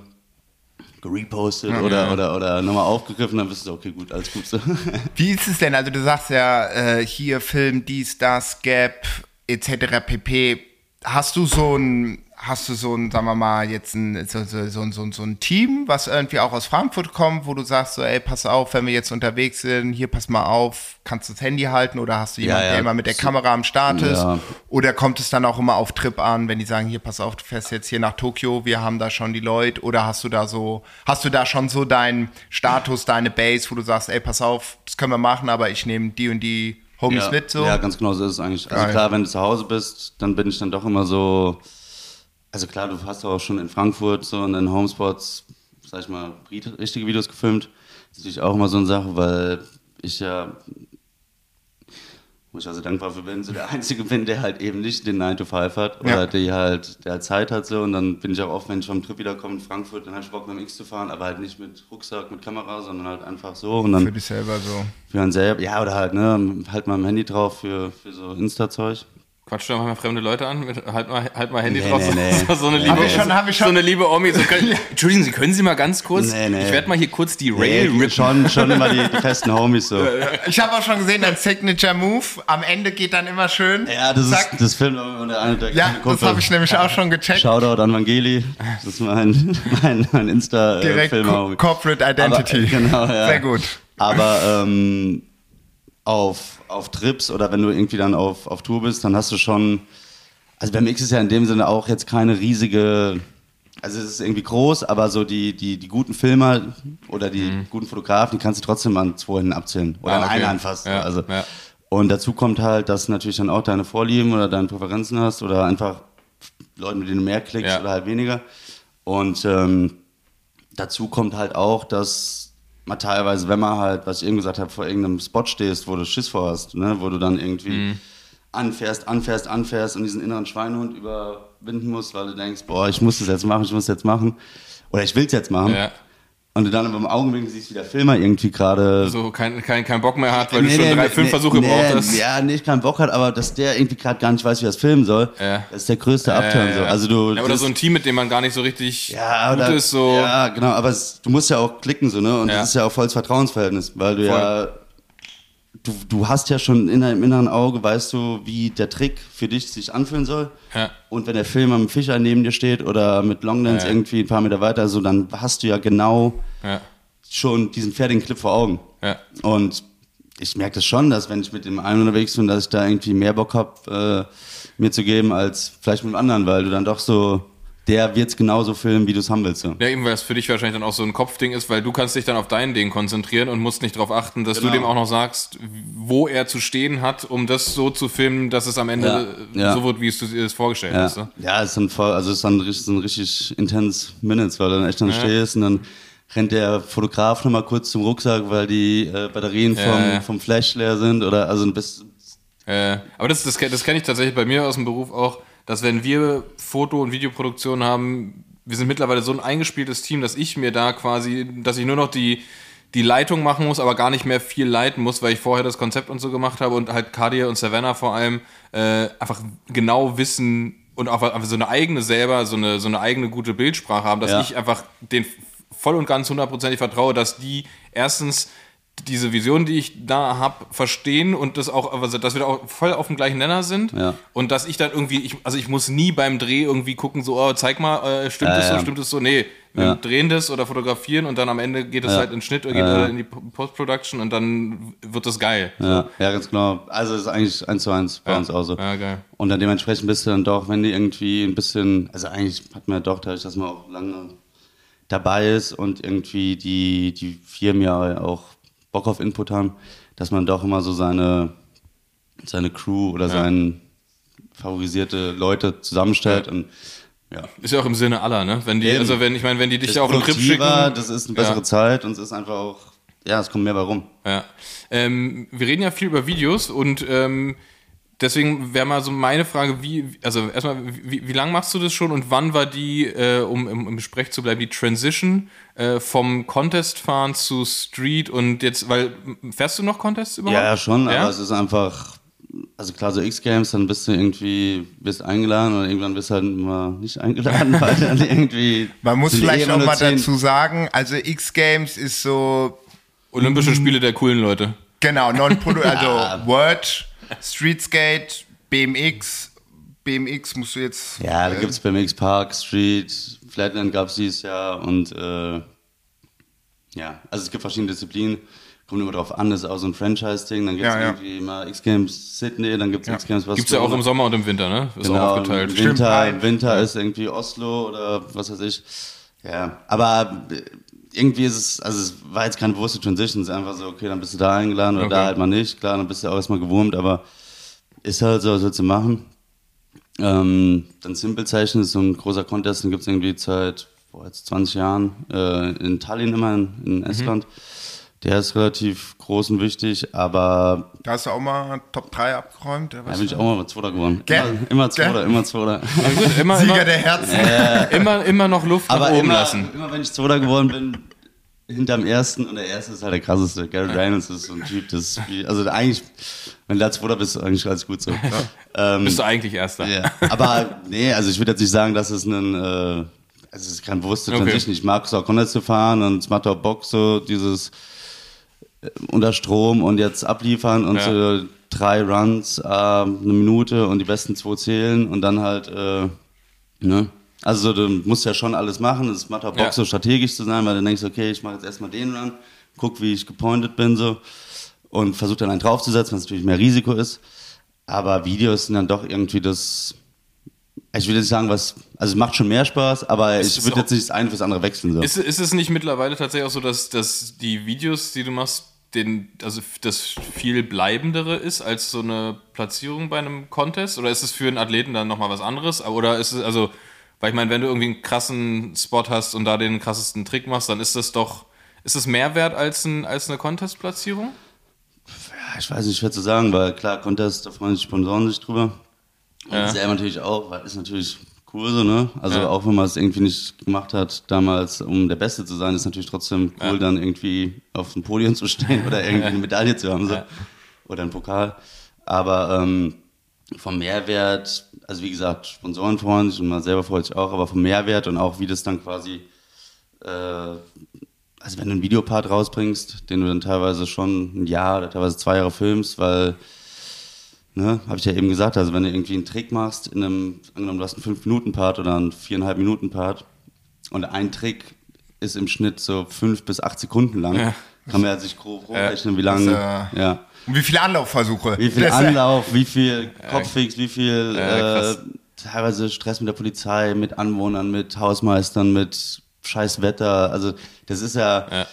gerepostet oder, oder, oder nochmal aufgegriffen, dann bist du, okay, gut, alles gut. So. Wie ist es denn? Also, du sagst ja, äh, hier Film, dies, das, Gap, etc. pp. Hast du so ein, hast du so ein, sagen wir mal, jetzt ein, so, so, so, so, so ein Team, was irgendwie auch aus Frankfurt kommt, wo du sagst, so, ey, pass auf, wenn wir jetzt unterwegs sind, hier pass mal auf, kannst du das Handy halten oder hast du jemanden, ja. der immer mit der Kamera am Start ist? Ja. Oder kommt es dann auch immer auf Trip an, wenn die sagen, hier, pass auf, du fährst jetzt hier nach Tokio, wir haben da schon die Leute, oder hast du da so, hast du da schon so deinen Status, deine Base, wo du sagst, ey, pass auf, das können wir machen, aber ich nehme die und die Homies ja, mit, so? Ja, ganz genau so ist es eigentlich. Also Geil. klar, wenn du zu Hause bist, dann bin ich dann doch immer so. Also klar, du hast auch schon in Frankfurt so in den Homespots, sag ich mal, ri- richtige Videos gefilmt. Das ist natürlich auch immer so eine Sache, weil ich ja, wo ich also dankbar für bin, so der Einzige bin, der halt eben nicht den 9 to 5 hat oder Ja. die halt, der halt Zeit hat so und dann bin ich auch oft, wenn ich vom Trip wiederkomme in Frankfurt, dann habe ich Bock mit dem X zu fahren, aber halt nicht mit Rucksack, mit Kamera, sondern halt einfach so und dann Für dich selber so. für einen selber, ja, oder halt, ne, halt mal ein Handy drauf für, für so Insta-Zeug. Quatsch da mal fremde Leute an, mit, halt, mal, halt mal Handy Nee, drauf. nee, so- nee. So, eine liebe, Hab ich schon- hab ich schon- So eine liebe Omi. So können, Entschuldigen Sie, können Sie mal ganz kurz? Nee, nee. Ich werde mal hier kurz die Rail Nee, rippen. schon, schon immer die, die festen Homies so. Ich habe auch schon gesehen, dein Signature Move am Ende geht dann immer schön. Ja, das Zack. ist das filmt aber immer der eine der Ja, das habe ich nämlich auch schon gecheckt. Shoutout an Vangeli. Das ist mein, mein, mein insta Direkt film Co Corporate Identity. Aber, genau, ja. Sehr gut. Aber ähm, auf, auf Trips oder wenn du irgendwie dann auf, auf Tour bist, dann hast du schon. Also beim X ist ja in dem Sinne auch jetzt keine riesige. Also es ist irgendwie groß, aber so die, die, die guten Filmer oder die guten Fotografen, die kannst du trotzdem an zwei Händen abzählen. Oder Ah, an okay. einer Hand fast. Ja, also. ja. Und dazu kommt halt, dass du natürlich dann auch deine Vorlieben oder deine Präferenzen hast oder einfach Leute, mit denen du mehr klickst Ja. oder halt weniger. Und ähm, dazu kommt halt auch, dass man teilweise, wenn man halt, was ich eben gesagt habe, vor irgendeinem Spot stehst, wo du Schiss vor hast, ne, wo du dann irgendwie Mhm. anfährst, anfährst, anfährst und diesen inneren Schweinehund überwinden musst, weil du denkst, boah, ich muss das jetzt machen, ich muss das jetzt machen. Oder ich will es jetzt machen. Ja. Und du dann im Augenblick siehst, wie der Filmer irgendwie gerade So kein, kein, kein Bock mehr hat, weil Nee, du schon nee, drei nee, Filmversuche nee, gebraucht hast. Ja, nicht keinen Bock hat, aber dass der irgendwie gerade gar nicht weiß, wie er es filmen soll, Ja. das ist der größte Upturn. Äh, so. Also du, ja, oder so ein Team, mit dem man gar nicht so richtig ja, gut oder, ist. So. ja, genau, aber es, du musst ja auch klicken so, ne? Und Ja. das ist ja auch volles Vertrauensverhältnis, weil du Voll. ja, du, du hast ja schon in deinem inneren Auge, weißt du, wie der Trick für dich sich anfühlen soll. Ja. Und wenn der Film am Fischer neben dir steht oder mit Longdance Ja. irgendwie ein paar Meter weiter, so, dann hast du ja genau Ja. schon diesen fertigen Clip vor Augen. Und ich merke das schon, dass wenn ich mit dem einen unterwegs bin, dass ich da irgendwie mehr Bock habe, äh, mir zu geben, als vielleicht mit dem anderen, weil du dann doch so, der wird's genauso filmen, wie du es haben willst. Ja, eben, weil es für dich wahrscheinlich dann auch so ein Kopfding ist, weil du kannst dich dann auf dein Ding konzentrieren und musst nicht darauf achten, dass Genau. du dem auch noch sagst, wo er zu stehen hat, um das so zu filmen, dass es am Ende Ja, ja. so wird, wie es du dir das vorgestellt Ja, hast. Ne? ja ist dann voll, also ist dann richtig, sind richtig intense Minutes, weil du dann echt dann stehst und dann rennt der Fotograf nochmal kurz zum Rucksack, weil die äh, Batterien vom, vom Flash leer sind oder also ein bisschen, aber das, das, das kenne ich tatsächlich bei mir aus dem Beruf auch, dass wenn wir Foto- und Videoproduktion haben, wir sind mittlerweile so ein eingespieltes Team, dass ich mir da quasi, dass ich nur noch die, die Leitung machen muss, aber gar nicht mehr viel leiten muss, weil ich vorher das Konzept und so gemacht habe und halt Kadir und Savannah vor allem äh, einfach genau wissen und auch einfach so eine eigene selber, so eine, so eine eigene gute Bildsprache haben, dass Ja. ich einfach den voll und ganz hundertprozentig vertraue, dass die erstens diese Vision, die ich da habe, verstehen und das auch, also dass wir da auch voll auf dem gleichen Nenner sind Ja. und dass ich dann irgendwie, ich, also ich muss nie beim Dreh irgendwie gucken, so, oh, zeig mal, äh, stimmt Ja, das so, ja. stimmt das so, nee, wir drehen das oder fotografieren und dann am Ende geht es halt in den Schnitt oder geht Ja. oder in die Post-Production und dann wird das geil. Ja, ja, ganz genau. Also es ist eigentlich eins zu eins bei uns auch so. Ja, geil. Und dann dementsprechend bist du dann doch, wenn die irgendwie ein bisschen, also eigentlich hat man ja doch dadurch, dass man auch lange dabei ist und irgendwie die, die Firmen ja auch Bock auf Input haben, dass man doch immer so seine, seine Crew oder seine favorisierte Leute zusammenstellt und ja. Ist ja auch im Sinne aller, ne? Wenn die, Eben. also wenn, ich meine, wenn die dich Ist ja auch einen Trip schicken. das ist eine bessere Ja. Zeit und es ist einfach auch, ja, es kommt mehr bei rum. Ja. Ähm, wir reden ja viel über Videos und ähm, deswegen wäre mal so meine Frage, wie, also erstmal, wie, wie lange machst du das schon und wann war die, äh, um im, im Gespräch zu bleiben, die Transition äh, vom Contest-Fahren zu Street und jetzt, weil, fährst du noch Contests überhaupt? Ja, ja, schon, Ja? aber es ist einfach, also klar, so X-Games, dann bist du irgendwie, bist eingeladen und irgendwann bist du halt immer nicht eingeladen, weil dann irgendwie. Man muss vielleicht auch mal dazu sagen, also X-Games ist so, Olympische Spiele der coolen Leute. genau, non also Word, Streetskate, BMX, BMX musst du jetzt... Ja, da äh, gibt's beim X-Park, Street, Flatland gab's dieses Jahr und äh, ja, also es gibt verschiedene Disziplinen. Kommt immer drauf an, das ist auch so ein Franchise-Ding. Dann gibt's Ja, ja. irgendwie mal X-Games Sydney, dann gibt's X-Games was Gibt's ja auch im Sommer und im Winter, ne? Ist auch Genau, aufgeteilt. Im Winter, im Winter ist irgendwie Oslo oder was weiß ich. Ja, aber äh, irgendwie ist es, also es war jetzt keine bewusste Transition, es ist einfach so, okay, dann bist du da eingeladen oder Okay. da halt mal nicht. Klar, dann bist du auch erstmal gewurmt, aber ist halt so, was willst du machen? Ähm, dann Simple-Zeichen ist so ein großer Contest, den gibt's irgendwie seit boah, jetzt 20 Jahren äh, in Tallinn immer, in, Mhm. in Estland. Der ist relativ groß und wichtig, aber Da hast du auch mal Top 3 abgeräumt. da was? bin ich auch mal Zweiter geworden. Gell? Immer, immer Zweiter, Gell? immer Zweiter. Gut, immer, Sieger immer, der Herzen. immer, immer noch Luft Aber nach oben immer, lassen. immer wenn ich Zweiter geworden bin, hinterm ersten und der erste ist halt der krasseste. Garrett Reynolds ist so ein Typ, das ist wie, also eigentlich, wenn du da Zweiter bist, ist eigentlich alles gut so. Ähm, Bist du eigentlich Erster. ja. Aber nee, also ich würde jetzt nicht sagen, dass es ein, äh, also es ist kein bewusste Okay. Transition. Ich mag es auch Conrad zu fahren und es macht auch Bock so dieses äh, unter Strom und jetzt abliefern und Ja. so drei Runs, äh, eine Minute und die besten zwei zählen und dann halt, äh, ne? Also du musst ja schon alles machen. Es macht auch Bock, Ja. so strategisch zu sein, weil du denkst, okay, ich mache jetzt erstmal den Run, guck, wie ich gepointet bin so und versuche dann einen draufzusetzen, was natürlich mehr Risiko ist. Aber Videos sind dann doch irgendwie das, ich würde jetzt sagen, was, also es macht schon mehr Spaß, aber Es ich ist würde jetzt nicht das eine fürs andere wechseln. So. Ist, ist es nicht mittlerweile tatsächlich auch so, dass, dass die Videos, die du machst, den, also das viel bleibendere ist als so eine Platzierung bei einem Contest? Oder ist es für einen Athleten dann nochmal was anderes? Oder ist es, also, weil ich meine, wenn du irgendwie einen krassen Spot hast und da den krassesten Trick machst, dann ist das doch, ist das mehr wert als, ein, als eine Contest-Platzierung? Ja, ich weiß nicht, schwer zu sagen, weil klar, Contest, da freuen sich Sponsoren sich drüber. Und Ja. selber natürlich auch, weil ist natürlich cool so, ne? Also Ja. auch wenn man es irgendwie nicht gemacht hat damals, um der Beste zu sein, ist natürlich trotzdem cool, Ja. dann irgendwie auf dem Podium zu stehen oder irgendwie eine Medaille zu haben, so. Ja. Oder einen Pokal. Aber ähm, vom Mehrwert, also wie gesagt, Sponsoren freuen sich und man selber freut sich auch, aber vom Mehrwert und auch wie das dann quasi äh, also wenn du einen Videopart rausbringst, den du dann teilweise schon ein Jahr oder teilweise zwei Jahre filmst, weil, ne, habe ich ja eben gesagt, also wenn du irgendwie einen Trick machst in einem, angenommen du hast einen 5-Minuten-Part oder einen 4,5-Minuten-Part und ein Trick ist im Schnitt so fünf bis acht Sekunden lang, Ja. kann man ja sich grob hochrechnen, wie lange, äh, ja. Und wie viele Anlaufversuche? Wie viel Das, Anlauf, wie viel Kopffix, wie viel Ja, äh, teilweise Stress mit der Polizei, mit Anwohnern, mit Hausmeistern, mit scheiß Wetter. Also das ist ja, Ja.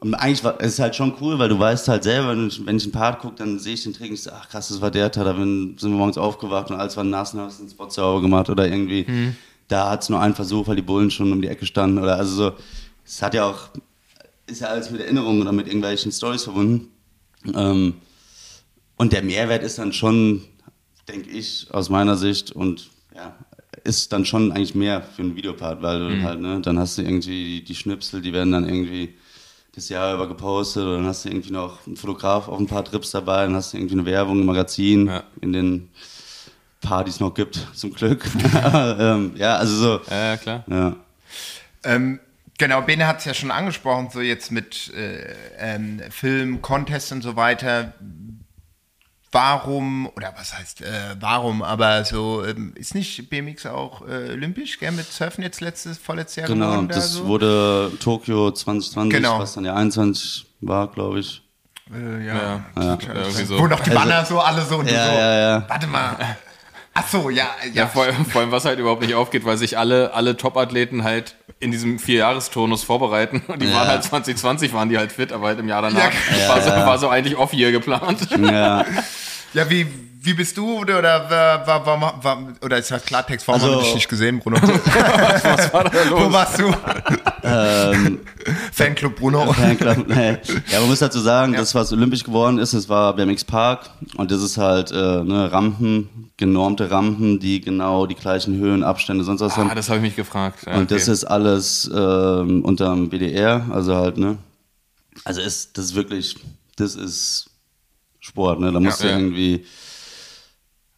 Und eigentlich war, es ist halt schon cool, weil du weißt halt selber, wenn ich, wenn ich einen Part gucke, dann sehe ich den Trick und ich so, ach krass, das war der Tag, da bin- sind wir morgens aufgewacht und alles war nass und hast den Spot sauber gemacht oder irgendwie, Mhm. da hat es nur einen Versuch, weil die Bullen schon um die Ecke standen oder also so, es hat ja auch, ist ja alles mit Erinnerungen oder mit irgendwelchen Stories verbunden. Ähm, und der Mehrwert ist dann schon, denke ich, aus meiner Sicht und ja, ist dann schon eigentlich mehr für einen Videopart, weil du halt, ne, dann hast du irgendwie die, die Schnipsel, die werden dann irgendwie das Jahr über gepostet oder dann hast du irgendwie noch einen Fotograf auf ein paar Trips dabei, dann hast du irgendwie eine Werbung im Magazin, Ja. in den Partys noch gibt, zum Glück. ähm, ja, also so, Ja, ja, klar. ja. Ähm, Genau, Bene hat es ja schon angesprochen, so jetzt mit äh, ähm, Film, Contest und so weiter. Warum, oder was heißt äh, warum, aber so, ähm, ist nicht BMX auch äh, olympisch, gell, mit Surfen jetzt letztes, vorletztes Jahr Genau, geworden? da das so? wurde Tokio 2020, Genau. was dann ja 21 war, glaube ich. Äh, Ja, ja. ja. irgendwie so. Wo noch die Banner so alle so und Ja, so. ja, ja. Warte mal. Ach so, ja, ja. Ja, vor, vor allem, was halt überhaupt nicht aufgeht, weil sich alle, alle Top-Athleten halt in diesem Vierjahresturnus vorbereiten. Und die Ja. waren halt 2020, waren die halt fit, aber halt im Jahr danach Ja. war, so, war so eigentlich off-year geplant. Ja, Ja, wie, wie bist du oder, oder, war, war, oder ist das Klartext, warum Also- haben wir dich nicht gesehen, Bruno? was war da Wo los? warst du? ähm, Fanclub Bruno. Fanclub, nee. Ja, man muss dazu sagen, das, was olympisch geworden ist, das war BMX Park und das ist halt äh, ne, Rampen, genormte Rampen, die genau die gleichen Höhen, Abstände, sonst was Ah, haben. das habe ich mich gefragt. Ja, Und das okay. ist alles ähm, unterm BDR, also halt, ne? Also ist, das ist wirklich, das ist Sport, ne? Da musst Ja. du irgendwie,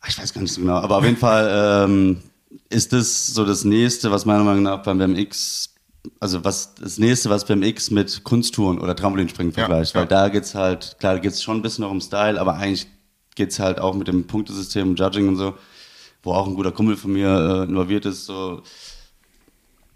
ich weiß gar nicht so genau, aber auf jeden Fall ähm, ist das so das nächste, was meiner Meinung nach beim BMX, also was das nächste, was BMX mit Kunsttouren oder Trampolinspringen Ja, vergleicht, ja. weil da geht's halt, klar, da geht's schon ein bisschen noch um Style, aber eigentlich geht's halt auch mit dem Punktesystem, Judging und so, wo auch ein guter Kumpel von mir äh, involviert ist, so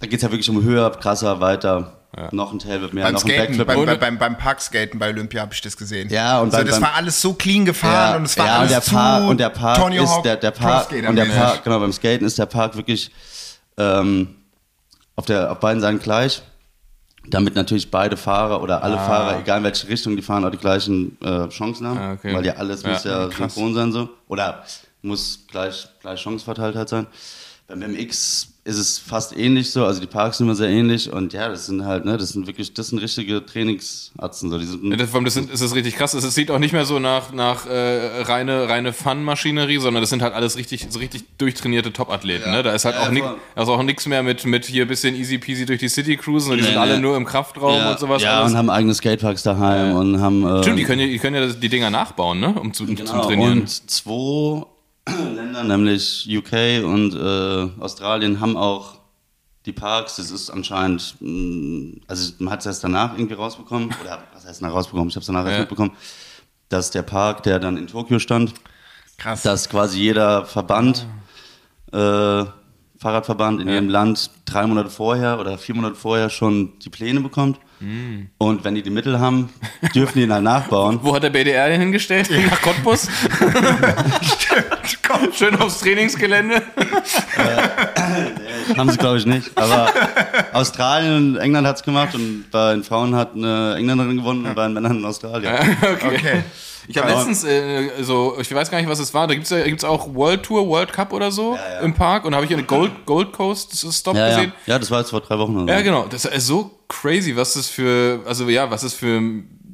da geht es ja wirklich um höher, krasser, weiter. Noch ein Tailwhip mehr, Beim noch ein Skaten, Backflip. beim, beim, beim, beim Parkskaten bei Olympia habe ich das gesehen. Ja, und so, beim- das beim- war alles so clean gefahren und es war ja, und alles der zu Park, und der Park Tony ist Hawk der, der Park und der. Park, genau beim Skaten ist der Park wirklich ähm, auf der auf beiden Seiten gleich, damit natürlich beide Fahrer oder alle Fahrer, egal in welche Richtung die fahren, auch die gleichen äh, Chancen haben, Ah, okay. weil ja alles Ja, muss ja krass. synchron sein so oder muss gleich gleich Chancenverteiltheit sein. Beim MX ist es fast ähnlich so, also die Parks sind immer sehr ähnlich und ja, das sind halt, ne, das sind wirklich, das sind richtige Trainingsatzen so, die sind Ja, Das, vor allem, das, sind, das ist richtig krass. Es sieht auch nicht mehr so nach, nach äh, reine, reine Fun-Maschinerie, sondern das sind halt alles richtig, so richtig durchtrainierte Top-Athleten. Ne? Da ist halt Ja, auch, nix, voll. da ist auch nichts mehr mit, mit hier bisschen easy peasy durch die City cruisen. Und die Nee, sind alle nee. nur im Kraftraum ja, und sowas. ja alles. und haben eigene Skateparks daheim und haben äh, Stimmt, die können ja, die, können ja die Dinger nachbauen, ne? um zu, zum Genau, Trainieren. und zwei Länder, nämlich UK und äh, Australien, haben auch die Parks. Das ist anscheinend, mh, also man hat es erst danach irgendwie rausbekommen, oder was heißt danach rausbekommen? Ich habe es danach erst Ja. mitbekommen, dass der Park, der dann in Tokio stand, Krass. dass quasi jeder Verband, äh, Fahrradverband in jedem Land drei Monate vorher oder vier Monate vorher schon die Pläne bekommt. Und wenn die die Mittel haben, dürfen die ihn halt nachbauen. Wo hat der BDR den hingestellt? Nach Cottbus? Schön aufs Trainingsgelände. Haben sie, glaube ich, nicht. Aber Australien und England hat es gemacht und bei den Frauen hat eine Engländerin gewonnen und bei den Männern ein Australier. Okay. Ich habe letztens äh, so, ich weiß gar nicht, was es war. Da gibt's ja gibt's auch World Tour, World Cup oder so Ja, ja. im Park. Und da habe ich eine Gold, Gold Coast Stop Ja, ja. gesehen. ja, das war jetzt vor drei Wochen oder so. Ja, genau. Das ist so crazy, was das für, also ja, was das für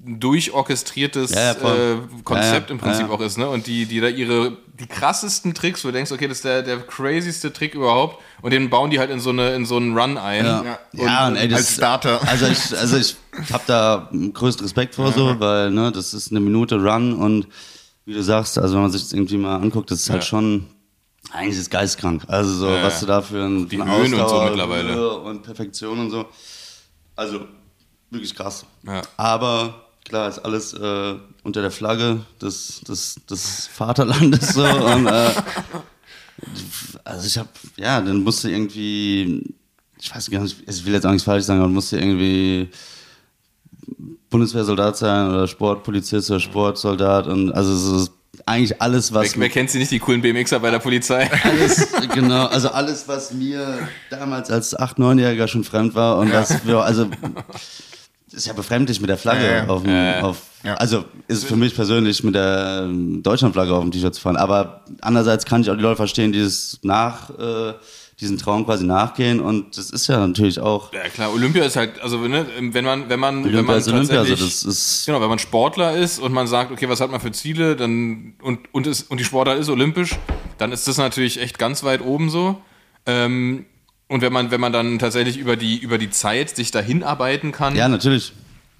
durchorchestriertes Ja, äh, Konzept Ja, ja. im Prinzip Ja, ja. auch ist, ne? Und die, die da ihre, die krassesten Tricks, wo du denkst, okay, das ist der, der crazyste Trick überhaupt. Und den bauen die halt in so, eine, in so einen Run ein. Ja, ja und, ey, das, als Starter. Also ich, also ich habe da größten Respekt vor so, weil ne, das ist eine Minute Run und wie du sagst, also wenn man sich das irgendwie mal anguckt, das ist halt Ja. schon eigentlich ist es geistkrank. Also so, Ja, was du da für ein, Die für Höhen und so mittlerweile. Und Perfektion und so. Also wirklich krass. Ja. Aber klar ist alles äh, unter der Flagge des, des, des Vaterlandes so und äh, also ich habe, ja, dann musste irgendwie, ich weiß gar nicht, ich will jetzt auch nichts falsch sagen, aber musste irgendwie Bundeswehrsoldat sein oder Sportpolizist oder Sportsoldat und also es ist eigentlich alles, was Wer, wer kennt sie nicht, die coolen BMXer bei der Polizei? alles, genau, also alles, was mir damals als 8-, 9-Jähriger schon fremd war und was wir, also ist ja befremdlich mit der Flagge Ja, ja. auf dem, Ja, auf, also ist es für mich persönlich mit der ähm, Deutschlandflagge auf dem T-Shirt zu fahren, aber andererseits kann ich auch die Leute verstehen, die es nach, äh, diesen Traum quasi nachgehen und das ist ja natürlich auch Ja klar, Olympia ist halt, also ne, wenn man, wenn man, wenn Olympia man ist Olympia, also das ist Genau, wenn man Sportler ist und man sagt, okay, was hat man für Ziele, dann und und, ist, und die Sportart ist olympisch, dann ist das natürlich echt ganz weit oben so. Ähm, und wenn man wenn man dann tatsächlich über die über die Zeit sich dahin arbeiten kann, ja natürlich.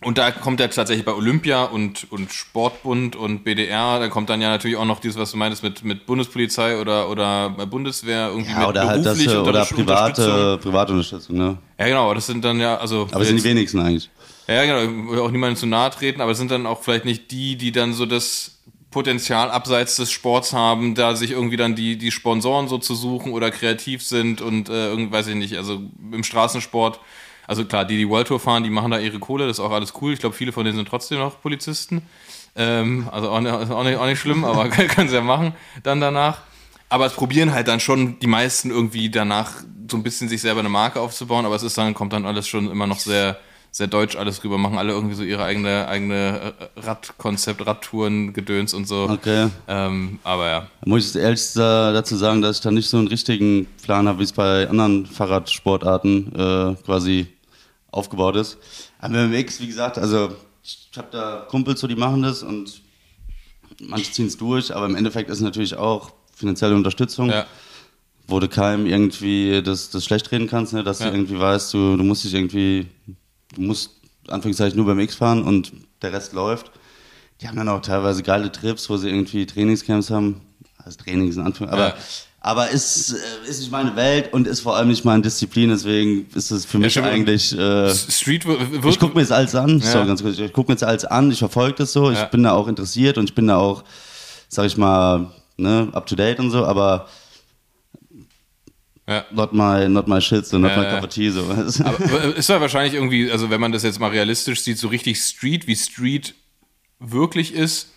Und da kommt ja tatsächlich bei Olympia und, und Sportbund und BDR, da kommt dann ja natürlich auch noch dieses, was du meintest, mit, mit Bundespolizei oder, oder Bundeswehr irgendwie Ja, mit oder halt das, beruflich oder private, private Unterstützung, ne? Ja, genau, aber das sind dann ja, also. Aber es sind die wenigsten eigentlich. Ja, genau, ich will auch niemandem zu nahe treten, aber es sind dann auch vielleicht nicht die, die dann so das Potenzial abseits des Sports haben, da sich irgendwie dann die, die Sponsoren so zu suchen oder kreativ sind und äh, irgendwie, weiß ich nicht, also im Straßensport, also klar, die, die World Tour fahren, die machen da ihre Kohle, das ist auch alles cool. Ich glaube, viele von denen sind trotzdem noch Polizisten. Ähm, also auch auch, nicht, auch nicht schlimm, aber können sie ja machen dann danach. Aber es probieren halt dann schon die meisten irgendwie danach so ein bisschen sich selber eine Marke aufzubauen, aber es ist dann, kommt dann alles schon immer noch sehr, sehr deutsch alles rüber, machen alle irgendwie so ihre eigene, eigene äh, Radkonzept, Radtouren, Gedöns und so. Okay. Ähm, aber ja. Da muss ich ehrlich dazu sagen, dass ich da nicht so einen richtigen Plan habe, wie es bei anderen Fahrradsportarten äh, quasi aufgebaut ist. Aber BMX, wie gesagt, also ich habe da Kumpels, so die machen das und manche ziehen es durch, aber im Endeffekt ist es natürlich auch finanzielle Unterstützung, Ja. wo du keinem irgendwie das, das schlecht reden kannst, ne? dass Ja. du irgendwie weißt, du, du musst dich irgendwie, du musst Anführungszeichen nur BMX fahren und der Rest läuft. Die haben dann auch teilweise geile Trips, wo sie irgendwie Trainingscamps haben. Also Trainings in Anführung, aber, Ja. aber ist, äh, ist nicht meine Welt und ist vor allem nicht meine Disziplin, deswegen ist es für mich stimmt. eigentlich. Äh, Street ich gucke mir das alles an, Ja. sorry, ganz kurz, ich gucke mir das alles an, ich verfolge das so, ich Ja. bin da auch interessiert und ich bin da auch, sag ich mal, ne, up to date und so, aber ja. not my, not my shit, so not Ja, my ja. cup of tea, so. Aber ist ja wahrscheinlich irgendwie, also wenn man das jetzt mal realistisch sieht, so richtig Street, wie Street wirklich ist,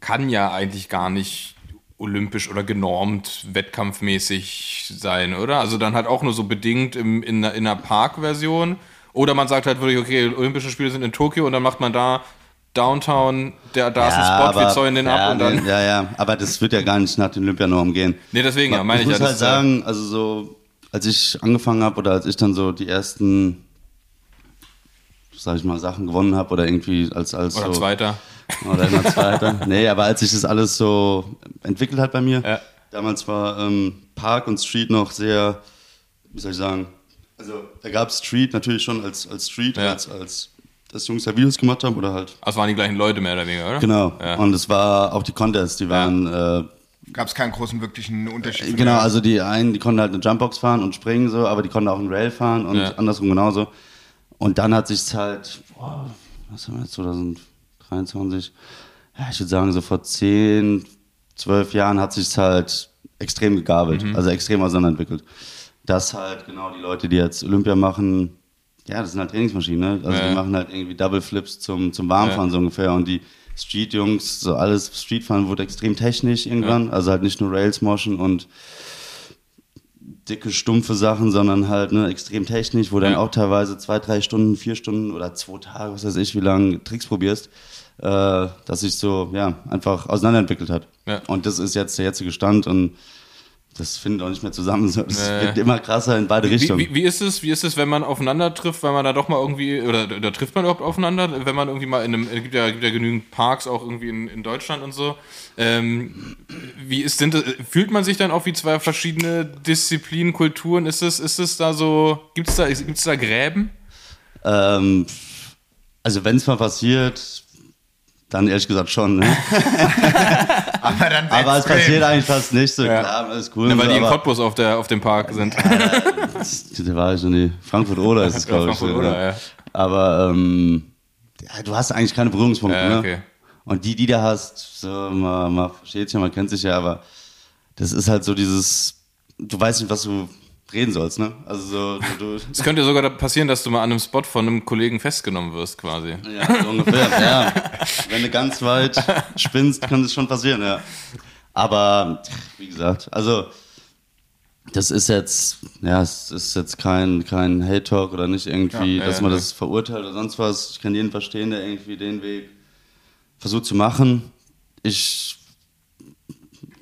kann ja eigentlich gar nicht olympisch oder genormt, wettkampfmäßig sein, oder? Also dann halt auch nur so bedingt im, in, einer- in einer Park-Version. Oder man sagt halt wirklich, okay, Olympische Spiele sind in Tokio und dann macht man da Downtown, der, da ist ein Spot, wir zäunen den ja, ab und dann. Ja, ja, aber das wird ja gar nicht nach den Olympianormen gehen. Nee, deswegen, ja, meine ich ich muss ja. halt ja- sagen, also so, als ich angefangen habe oder als ich dann so die ersten, sag ich mal, Sachen gewonnen habe oder irgendwie als, als Oder so, Zweiter. Oder immer Zweiter. nee, aber als sich das alles so entwickelt hat bei mir, Ja. damals war ähm, Park und Street noch sehr, wie soll ich sagen, also da gab es Street natürlich schon als, als Street, Ja. als, als dass Jungs da Videos gemacht haben oder halt. Also waren die gleichen Leute mehr oder weniger, oder? Genau. Ja. Und es war auch die Contests, die waren äh, Gab es keinen großen wirklichen Unterschied. von Genau, also die einen, die konnten halt eine Jumpbox fahren und springen so, aber die konnten auch ein Rail fahren und Ja. andersrum genauso. Und dann hat sich's halt, boah, was haben wir jetzt, 2023? Ja, ich würde sagen, so vor 10, 12 Jahren hat sich's halt extrem gegabelt, Mhm. also extrem auseinanderentwickelt. Dass halt genau die Leute, die jetzt Olympia machen, ja, das sind halt Trainingsmaschinen, ne? Also Ja. die machen halt irgendwie Double Flips zum, zum Warmfahren Ja. so ungefähr und die Street-Jungs, so alles Streetfahren wurde extrem technisch irgendwann, also halt nicht nur Rails moschen und dicke, stumpfe Sachen, sondern halt ne, extrem technisch, wo dann Ja. auch teilweise zwei, drei Stunden, vier Stunden oder zwei Tage, was weiß ich, wie lange Tricks probierst, äh, dass sich so, ja, einfach auseinanderentwickelt hat. Ja. Und das ist jetzt der jetzige Stand und das findet auch nicht mehr zusammen. Das Nee. wird immer krasser in beide Wie, Richtungen. wie, wie ist es, wie ist es, wenn man aufeinander trifft, wenn man da doch mal irgendwie, oder, oder trifft man überhaupt aufeinander, wenn man irgendwie mal in einem, es gibt ja, gibt ja genügend Parks auch irgendwie in, in Deutschland und so. Ähm, wie ist, das- fühlt man sich dann auch wie zwei verschiedene Disziplinen, Kulturen? Ist es, ist es da so, gibt es da, gibt's da Gräben? Ähm, also wenn es mal passiert, dann ehrlich gesagt schon. Ne? aber dann Aber es passiert eigentlich fast nicht so. Ja. Klar, alles cool. Ja, und weil so, die in aber- Cottbus auf, der, auf dem Park sind. Da war ich schon die Frankfurt oder ist es, glaube ich. Frankfurt oder, ja. Aber ähm, ja, du hast eigentlich keine Berührungspunkte. Ja, ne? okay. Und die, die du hast, so, man, man versteht sich ja, man kennt sich ja, aber das ist halt so dieses, du weißt nicht, was du reden sollst, ne? Also so, du, Es könnte sogar passieren, dass du mal an einem Spot von einem Kollegen festgenommen wirst, quasi. ja, so ungefähr, ja. Wenn du ganz weit spinnst, kann das schon passieren, ja. Aber, wie gesagt, also, das ist jetzt, ja, es ist jetzt kein, kein Hate-Talk oder nicht irgendwie, Ja, ja, dass man ja. das verurteilt oder sonst was. Ich kann jeden verstehen, der irgendwie den Weg versucht zu machen. Ich,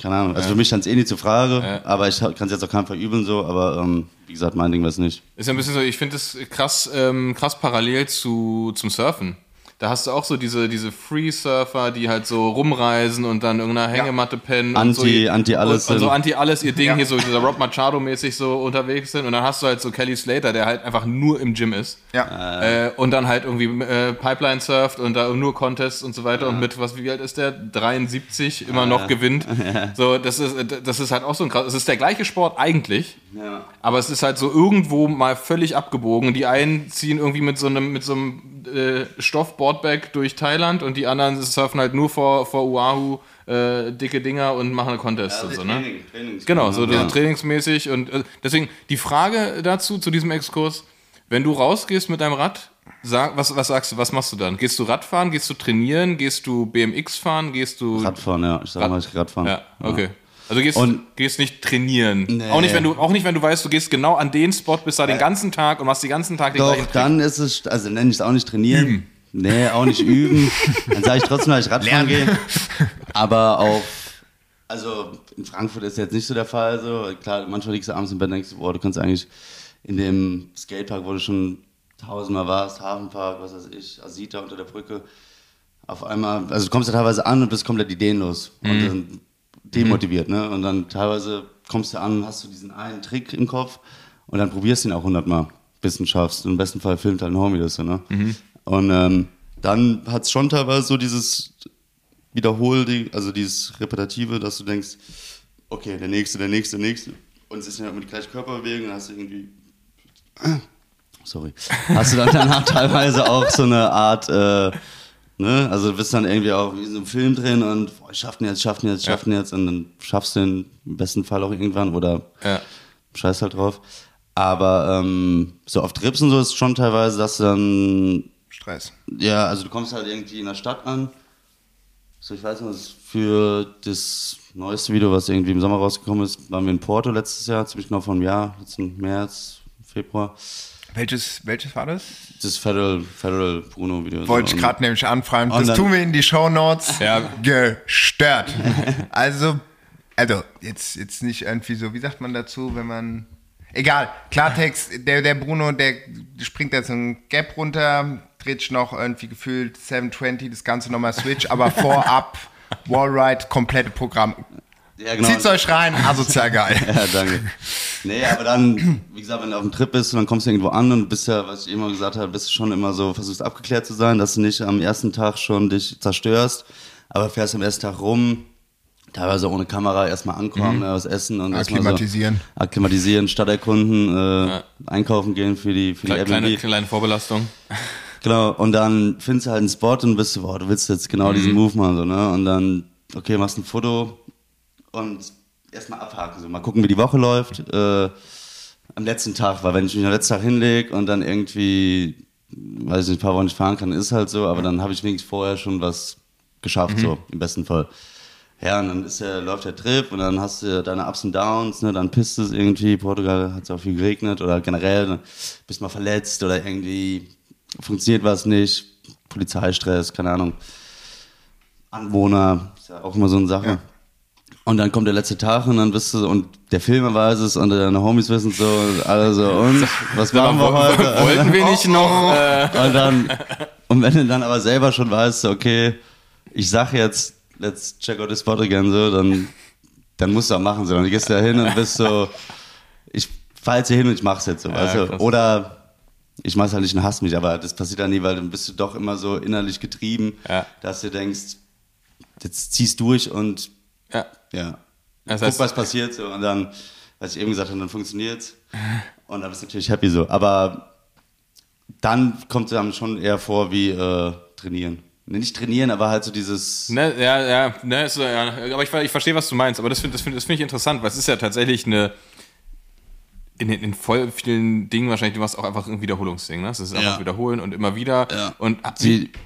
keine Ahnung, also für mich stand es eh nicht zur Frage, Ja. aber ich kann es jetzt auch keinem verübeln so, aber ähm, wie gesagt, mein Ding war es nicht. Ist ja ein bisschen so, ich finde es krass, ähm, krass parallel zu, zum Surfen. Da hast du auch so diese, diese Free-Surfer, die halt so rumreisen und dann irgendeiner Hängematte pennen. und so, Anti- Anti-Alles Und, und so. Anti-Alles ihr Ding Ja. hier so, dieser Rob Machado-mäßig so unterwegs sind. Und dann hast du halt so Kelly Slater, der halt einfach nur im Gym ist. Ja. Äh, und dann halt irgendwie äh, Pipeline surft und da nur Contests und so weiter und mit, was, wie alt ist der? 73 immer noch gewinnt. So, das ist, das ist halt auch so ein krass. Es ist der gleiche Sport eigentlich, Ja. aber es ist halt so irgendwo mal völlig abgebogen. Die einen ziehen irgendwie mit so einem, mit so einem äh, Stoff-Boardbag durch Thailand und die anderen surfen halt nur vor, vor Oahu äh, dicke Dinger und machen eine Contest und so, ne? Training, Trainings- Genau, so ja. trainingsmäßig und äh, deswegen die Frage dazu, zu diesem Exkurs, wenn du rausgehst mit deinem Rad, sag, was, was sagst du, was machst du dann? Gehst du Radfahren, gehst du trainieren, gehst du BMX fahren, gehst du... Radfahren, ja. Ich sag mal, ich Radfahren. Ja, okay. Also gehst, Und- gehst nicht trainieren. Nee. Auch, nicht, wenn du, auch nicht, wenn du weißt, du gehst genau an den Spot, bist da den ganzen Tag und machst den ganzen Tag den Doch, gleichen Trick. dann ist es, also nenne ich es auch nicht trainieren. Üben. Nee, auch nicht üben. Dann sage ich trotzdem, dass ich Radfahren gehe. Aber auf, also in Frankfurt ist jetzt nicht so der Fall. So. Klar, manchmal liegst du abends im Bett und denkst, boah, du kannst eigentlich in dem Skatepark, wo du schon tausendmal warst, Hafenpark, was weiß ich, Asita unter der Brücke, auf einmal, also du kommst ja teilweise an und bist komplett ideenlos und dann demotiviert, ne? Und dann teilweise kommst du an hast du diesen einen Trick im Kopf und dann probierst du ihn auch hundertmal, bis du ihn schaffst. Und Im besten Fall filmt halt ein Homie das so, ne? Und ähm, dann hat es schon teilweise so dieses Wiederhol, also dieses Repetitive, dass du denkst, okay, der nächste, der nächste, der nächste. Und es ist ja immer die gleiche Körperbewegung, dann hast du irgendwie sorry, hast du dann danach teilweise auch so eine Art, äh, ne, also du bist dann irgendwie auch wie in so einem Film drin und boah, ich schaff den jetzt, schaff den jetzt, schaff den jetzt und dann schaffst du ihn im besten Fall auch irgendwann oder Ja. scheiß halt drauf. Aber ähm, so auf Trips und so ist schon teilweise, dass du dann, Stress. ja, also du kommst halt irgendwie in der Stadt an. So, ich weiß nicht, was für das neueste Video, was irgendwie im Sommer rausgekommen ist, waren wir in Porto letztes Jahr, ziemlich genau vor einem Jahr, jetzt im März, Februar. Welches, welches war das? Das Federal, Federal Bruno Video. Wollte ich gerade nämlich anfragen. Das tun wir in die Show Notes. Ja. Gestört. Also, also jetzt, jetzt nicht irgendwie so, wie sagt man dazu, wenn man. Egal, Klartext, der, der Bruno, der springt jetzt einen Gap runter, dreht sich noch irgendwie gefühlt 720, das Ganze nochmal Switch, aber vorab, Wallride, komplette Programm. Ja, genau. Zieht's euch rein, asozial geil. Ja, danke. Nee, aber dann, wie gesagt, wenn du auf dem Trip bist und dann kommst du irgendwo an und bist ja, was ich immer gesagt habe, bist du schon immer so, versuchst abgeklärt zu sein, dass du nicht am ersten Tag schon dich zerstörst, aber fährst am ersten Tag rum, teilweise ohne Kamera, erstmal ankommen, ne, was essen und Akklimatisieren. So akklimatisieren, Stadt erkunden, äh, einkaufen gehen für die, für die Kle- Kleine, Airbnb. kleine Vorbelastung. Genau, und dann findest du halt einen Spot und bist du, boah, du willst jetzt genau diesen Move machen, so, ne? Und dann, okay, machst ein Foto und erstmal abhaken, so, mal gucken, wie die Woche läuft. Äh, am letzten Tag, weil wenn ich mich am letzten Tag hinlege und dann irgendwie, weiß ich nicht, ein paar Wochen nicht fahren kann, ist halt so, aber dann habe ich wenigstens vorher schon was geschafft, so, im besten Fall. Ja, und dann ist der, läuft der Trip und dann hast du deine Ups und Downs, ne, dann pisst es irgendwie, Portugal hat es auch viel geregnet oder generell, dann bist mal verletzt oder irgendwie funktioniert was nicht, Polizeistress, keine Ahnung, Anwohner, ist ja auch immer so eine Sache. Ja. Und dann kommt der letzte Tag und dann bist du, und der Filmer weiß es und deine Homies wissen es so, und alle so, und, was machen wir heute? Wollten wir nicht noch... Und dann, und wenn du dann aber selber schon weißt, so, okay, ich sag jetzt, let's check out the spot again, so, dann, dann musst du auch machen, so. Dann gehst du da hin und bist so, ich fahr jetzt hier hin und ich mach's jetzt so, weißt du. krass. Oder ich mach's halt nicht und hasse mich, aber das passiert dann nie, weil dann bist du doch immer so innerlich getrieben, Ja. dass du denkst, jetzt ziehst durch und ja. ja. Das Guck, heißt, was passiert so und dann, was ich eben gesagt habe, dann funktioniert's. Und dann bist du natürlich happy so. Aber dann kommt es einem schon eher vor wie äh, trainieren. Nee, Nicht trainieren, aber halt so dieses. Ne, ja, ja, ne, so, ja, aber ich, ich verstehe, was du meinst, aber das finde das find, das find ich interessant, weil es ist ja tatsächlich eine, in, den- in voll vielen Dingen wahrscheinlich, du machst auch einfach ein Wiederholungsding, ne? Das ist einfach Ja. wiederholen und immer wieder. Ja. Und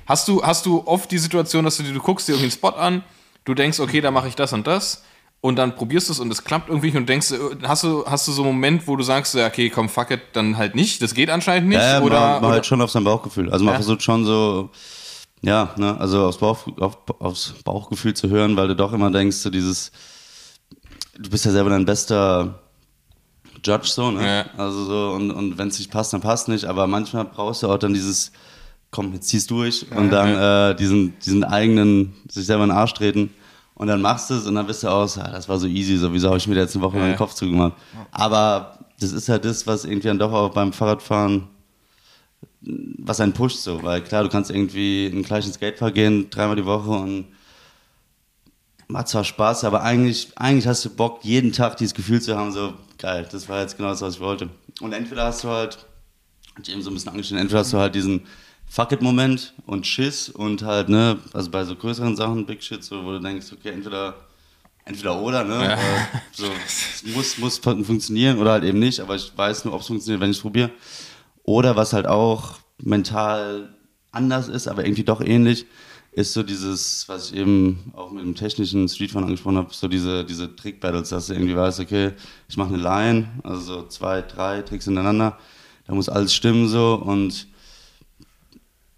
hast du, hast du oft die Situation, dass du, dir- du guckst dir irgendwie einen Spot an, du denkst, okay, da mache ich das und das und dann probierst du es und es klappt irgendwie nicht und denkst, äh, hast du, hast du so einen Moment, wo du sagst, ja, okay, komm, fuck it, dann halt nicht, das geht anscheinend nicht? Ja, oder, man, man oder halt schon auf sein Bauchgefühl. Also man Ja. versucht schon so, ja, ne, also aufs, Bauch, auf, aufs Bauchgefühl zu hören, weil du doch immer denkst, so dieses, du bist ja selber dein bester Judge so, ne? Ja. Also so, und, und wenn es nicht passt, dann passt nicht, aber manchmal brauchst du auch dann dieses komm, jetzt zieh's durch und dann äh, diesen, diesen eigenen, sich selber in den Arsch treten. Und dann machst du es und dann bist du aus, ah, das war so easy, sowieso habe ich mir da jetzt eine Woche Ja. den Kopf zugemacht. Aber das ist halt das, was irgendwie dann doch auch beim Fahrradfahren, was einen pusht so, weil klar, du kannst irgendwie in den gleichen Skatepark gehen, dreimal die Woche und macht zwar Spaß, aber eigentlich, eigentlich hast du Bock, jeden Tag dieses Gefühl zu haben, so geil, das war jetzt genau das, was ich wollte. Und entweder hast du halt, ich eben so ein bisschen angestellt, entweder hast du halt diesen Fuck it-Moment und Schiss und halt, ne, also bei so größeren Sachen, Big Shit, so, wo du denkst, okay, entweder, entweder oder, ne, Ja. äh, so, es muss, muss fun- funktionieren oder halt eben nicht, aber ich weiß nur, ob es funktioniert, wenn ich es probiere. Oder was halt auch mental anders ist, aber irgendwie doch ähnlich, ist so dieses, was ich eben auch mit dem technischen Streetfahren angesprochen habe, so diese, diese Trick-Battles, dass du irgendwie weißt, okay, ich mache eine Line, also so zwei, drei Tricks hintereinander, da muss alles stimmen so und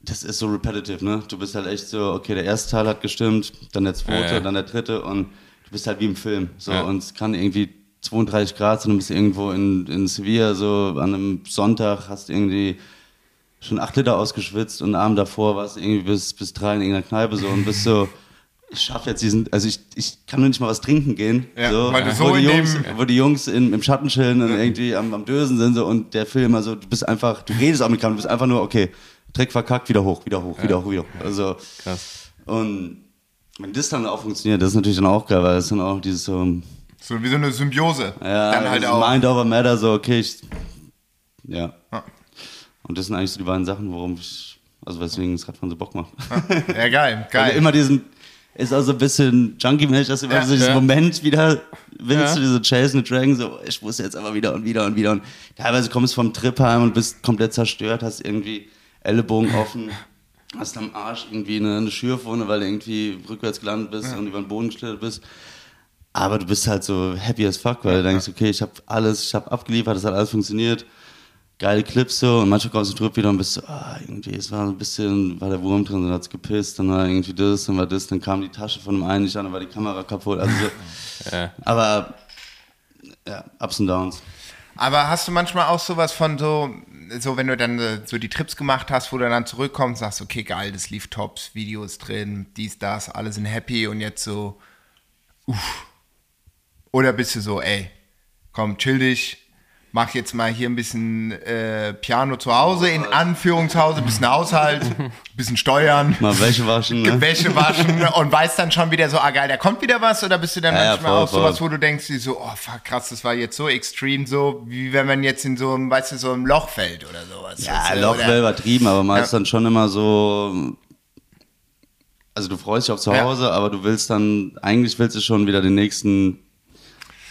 das ist so repetitive, ne? Du bist halt echt so, okay, der erste Teil hat gestimmt, dann der zweite, Ja, ja. dann der dritte und du bist halt wie im Film. So, Ja. und es kann irgendwie 32 Grad sein, du bist irgendwo in, in Sevilla, so an einem Sonntag, hast irgendwie schon acht Liter ausgeschwitzt und am Abend davor warst du irgendwie bis, bis drei in irgendeiner Kneipe so und bist so, ich schaffe jetzt diesen, also ich, ich kann nur nicht mal was trinken gehen. Ja, so, weil du wo so die in Jungs, dem- wo die Jungs in, im Schatten chillen und irgendwie am, am Dösen sind so und der Film, also du bist einfach, du redest auch mit keinem, du bist einfach nur, okay, Trick verkackt, wieder hoch, wieder hoch, wieder hoch, wieder hoch. Also, Krass. und wenn das dann auch funktioniert, das ist natürlich dann auch geil, weil es dann auch dieses so, So wie so eine Symbiose. ja, Dann halt auch. Mind over Matter, so, okay, ich, ja. Ja. Und das sind eigentlich so die beiden Sachen, warum ich, also weswegen das Radfahren so Bock macht. Ja, geil, geil. du immer diesen, ist auch so ein bisschen junkie-mäßig, dass du immer Ja, so diesen ja. Moment wieder willst, Ja. du diese Chase the Dragon, so, ich muss jetzt aber wieder und wieder und wieder und teilweise kommst du vom Trip heim und bist komplett zerstört, hast irgendwie Ellenbogen offen, hast am Arsch irgendwie eine, eine Schürfwunde, weil du irgendwie rückwärts gelandet bist und über den Boden geschlittert bist. Aber du bist halt so happy as fuck, weil du denkst, okay, ich habe alles, ich habe abgeliefert, es hat alles funktioniert. Geile Clips so und manchmal kommst du zurück wieder und bist so, ah, irgendwie, es war ein bisschen, war der Wurm drin, dann hat's gepisst, dann war irgendwie das, dann war das, dann kam die Tasche von dem einen nicht an, dann war die Kamera kaputt. Also so, Ja. aber ja, Ups und Downs. Aber hast du manchmal auch sowas von so, so wenn du dann äh, so die Trips gemacht hast, wo du dann zurückkommst, sagst, okay, geil, das lief tops, Videos drin, dies, das, alle sind happy und jetzt so, uff. Oder bist du so, ey, komm, chill dich, mach jetzt mal hier ein bisschen äh, Piano zu Hause, in Anführung zu Hause, bisschen Haushalt, bisschen Steuern. Mal Wäsche waschen, ne? Wäsche waschen und weißt dann schon wieder so, ah geil, da kommt wieder was oder bist du dann Ja, ja, manchmal voll, auch sowas, voll. wo du denkst, so, oh fuck, krass, das war jetzt so extrem, so wie wenn man jetzt in so einem, weißt du, so einem Loch fällt oder sowas. Ja, weißt du, Loch wäre übertrieben, aber meist Ja. dann schon immer so. Also du freust dich auf zu Ja. Hause, aber du willst dann, eigentlich willst du schon wieder den nächsten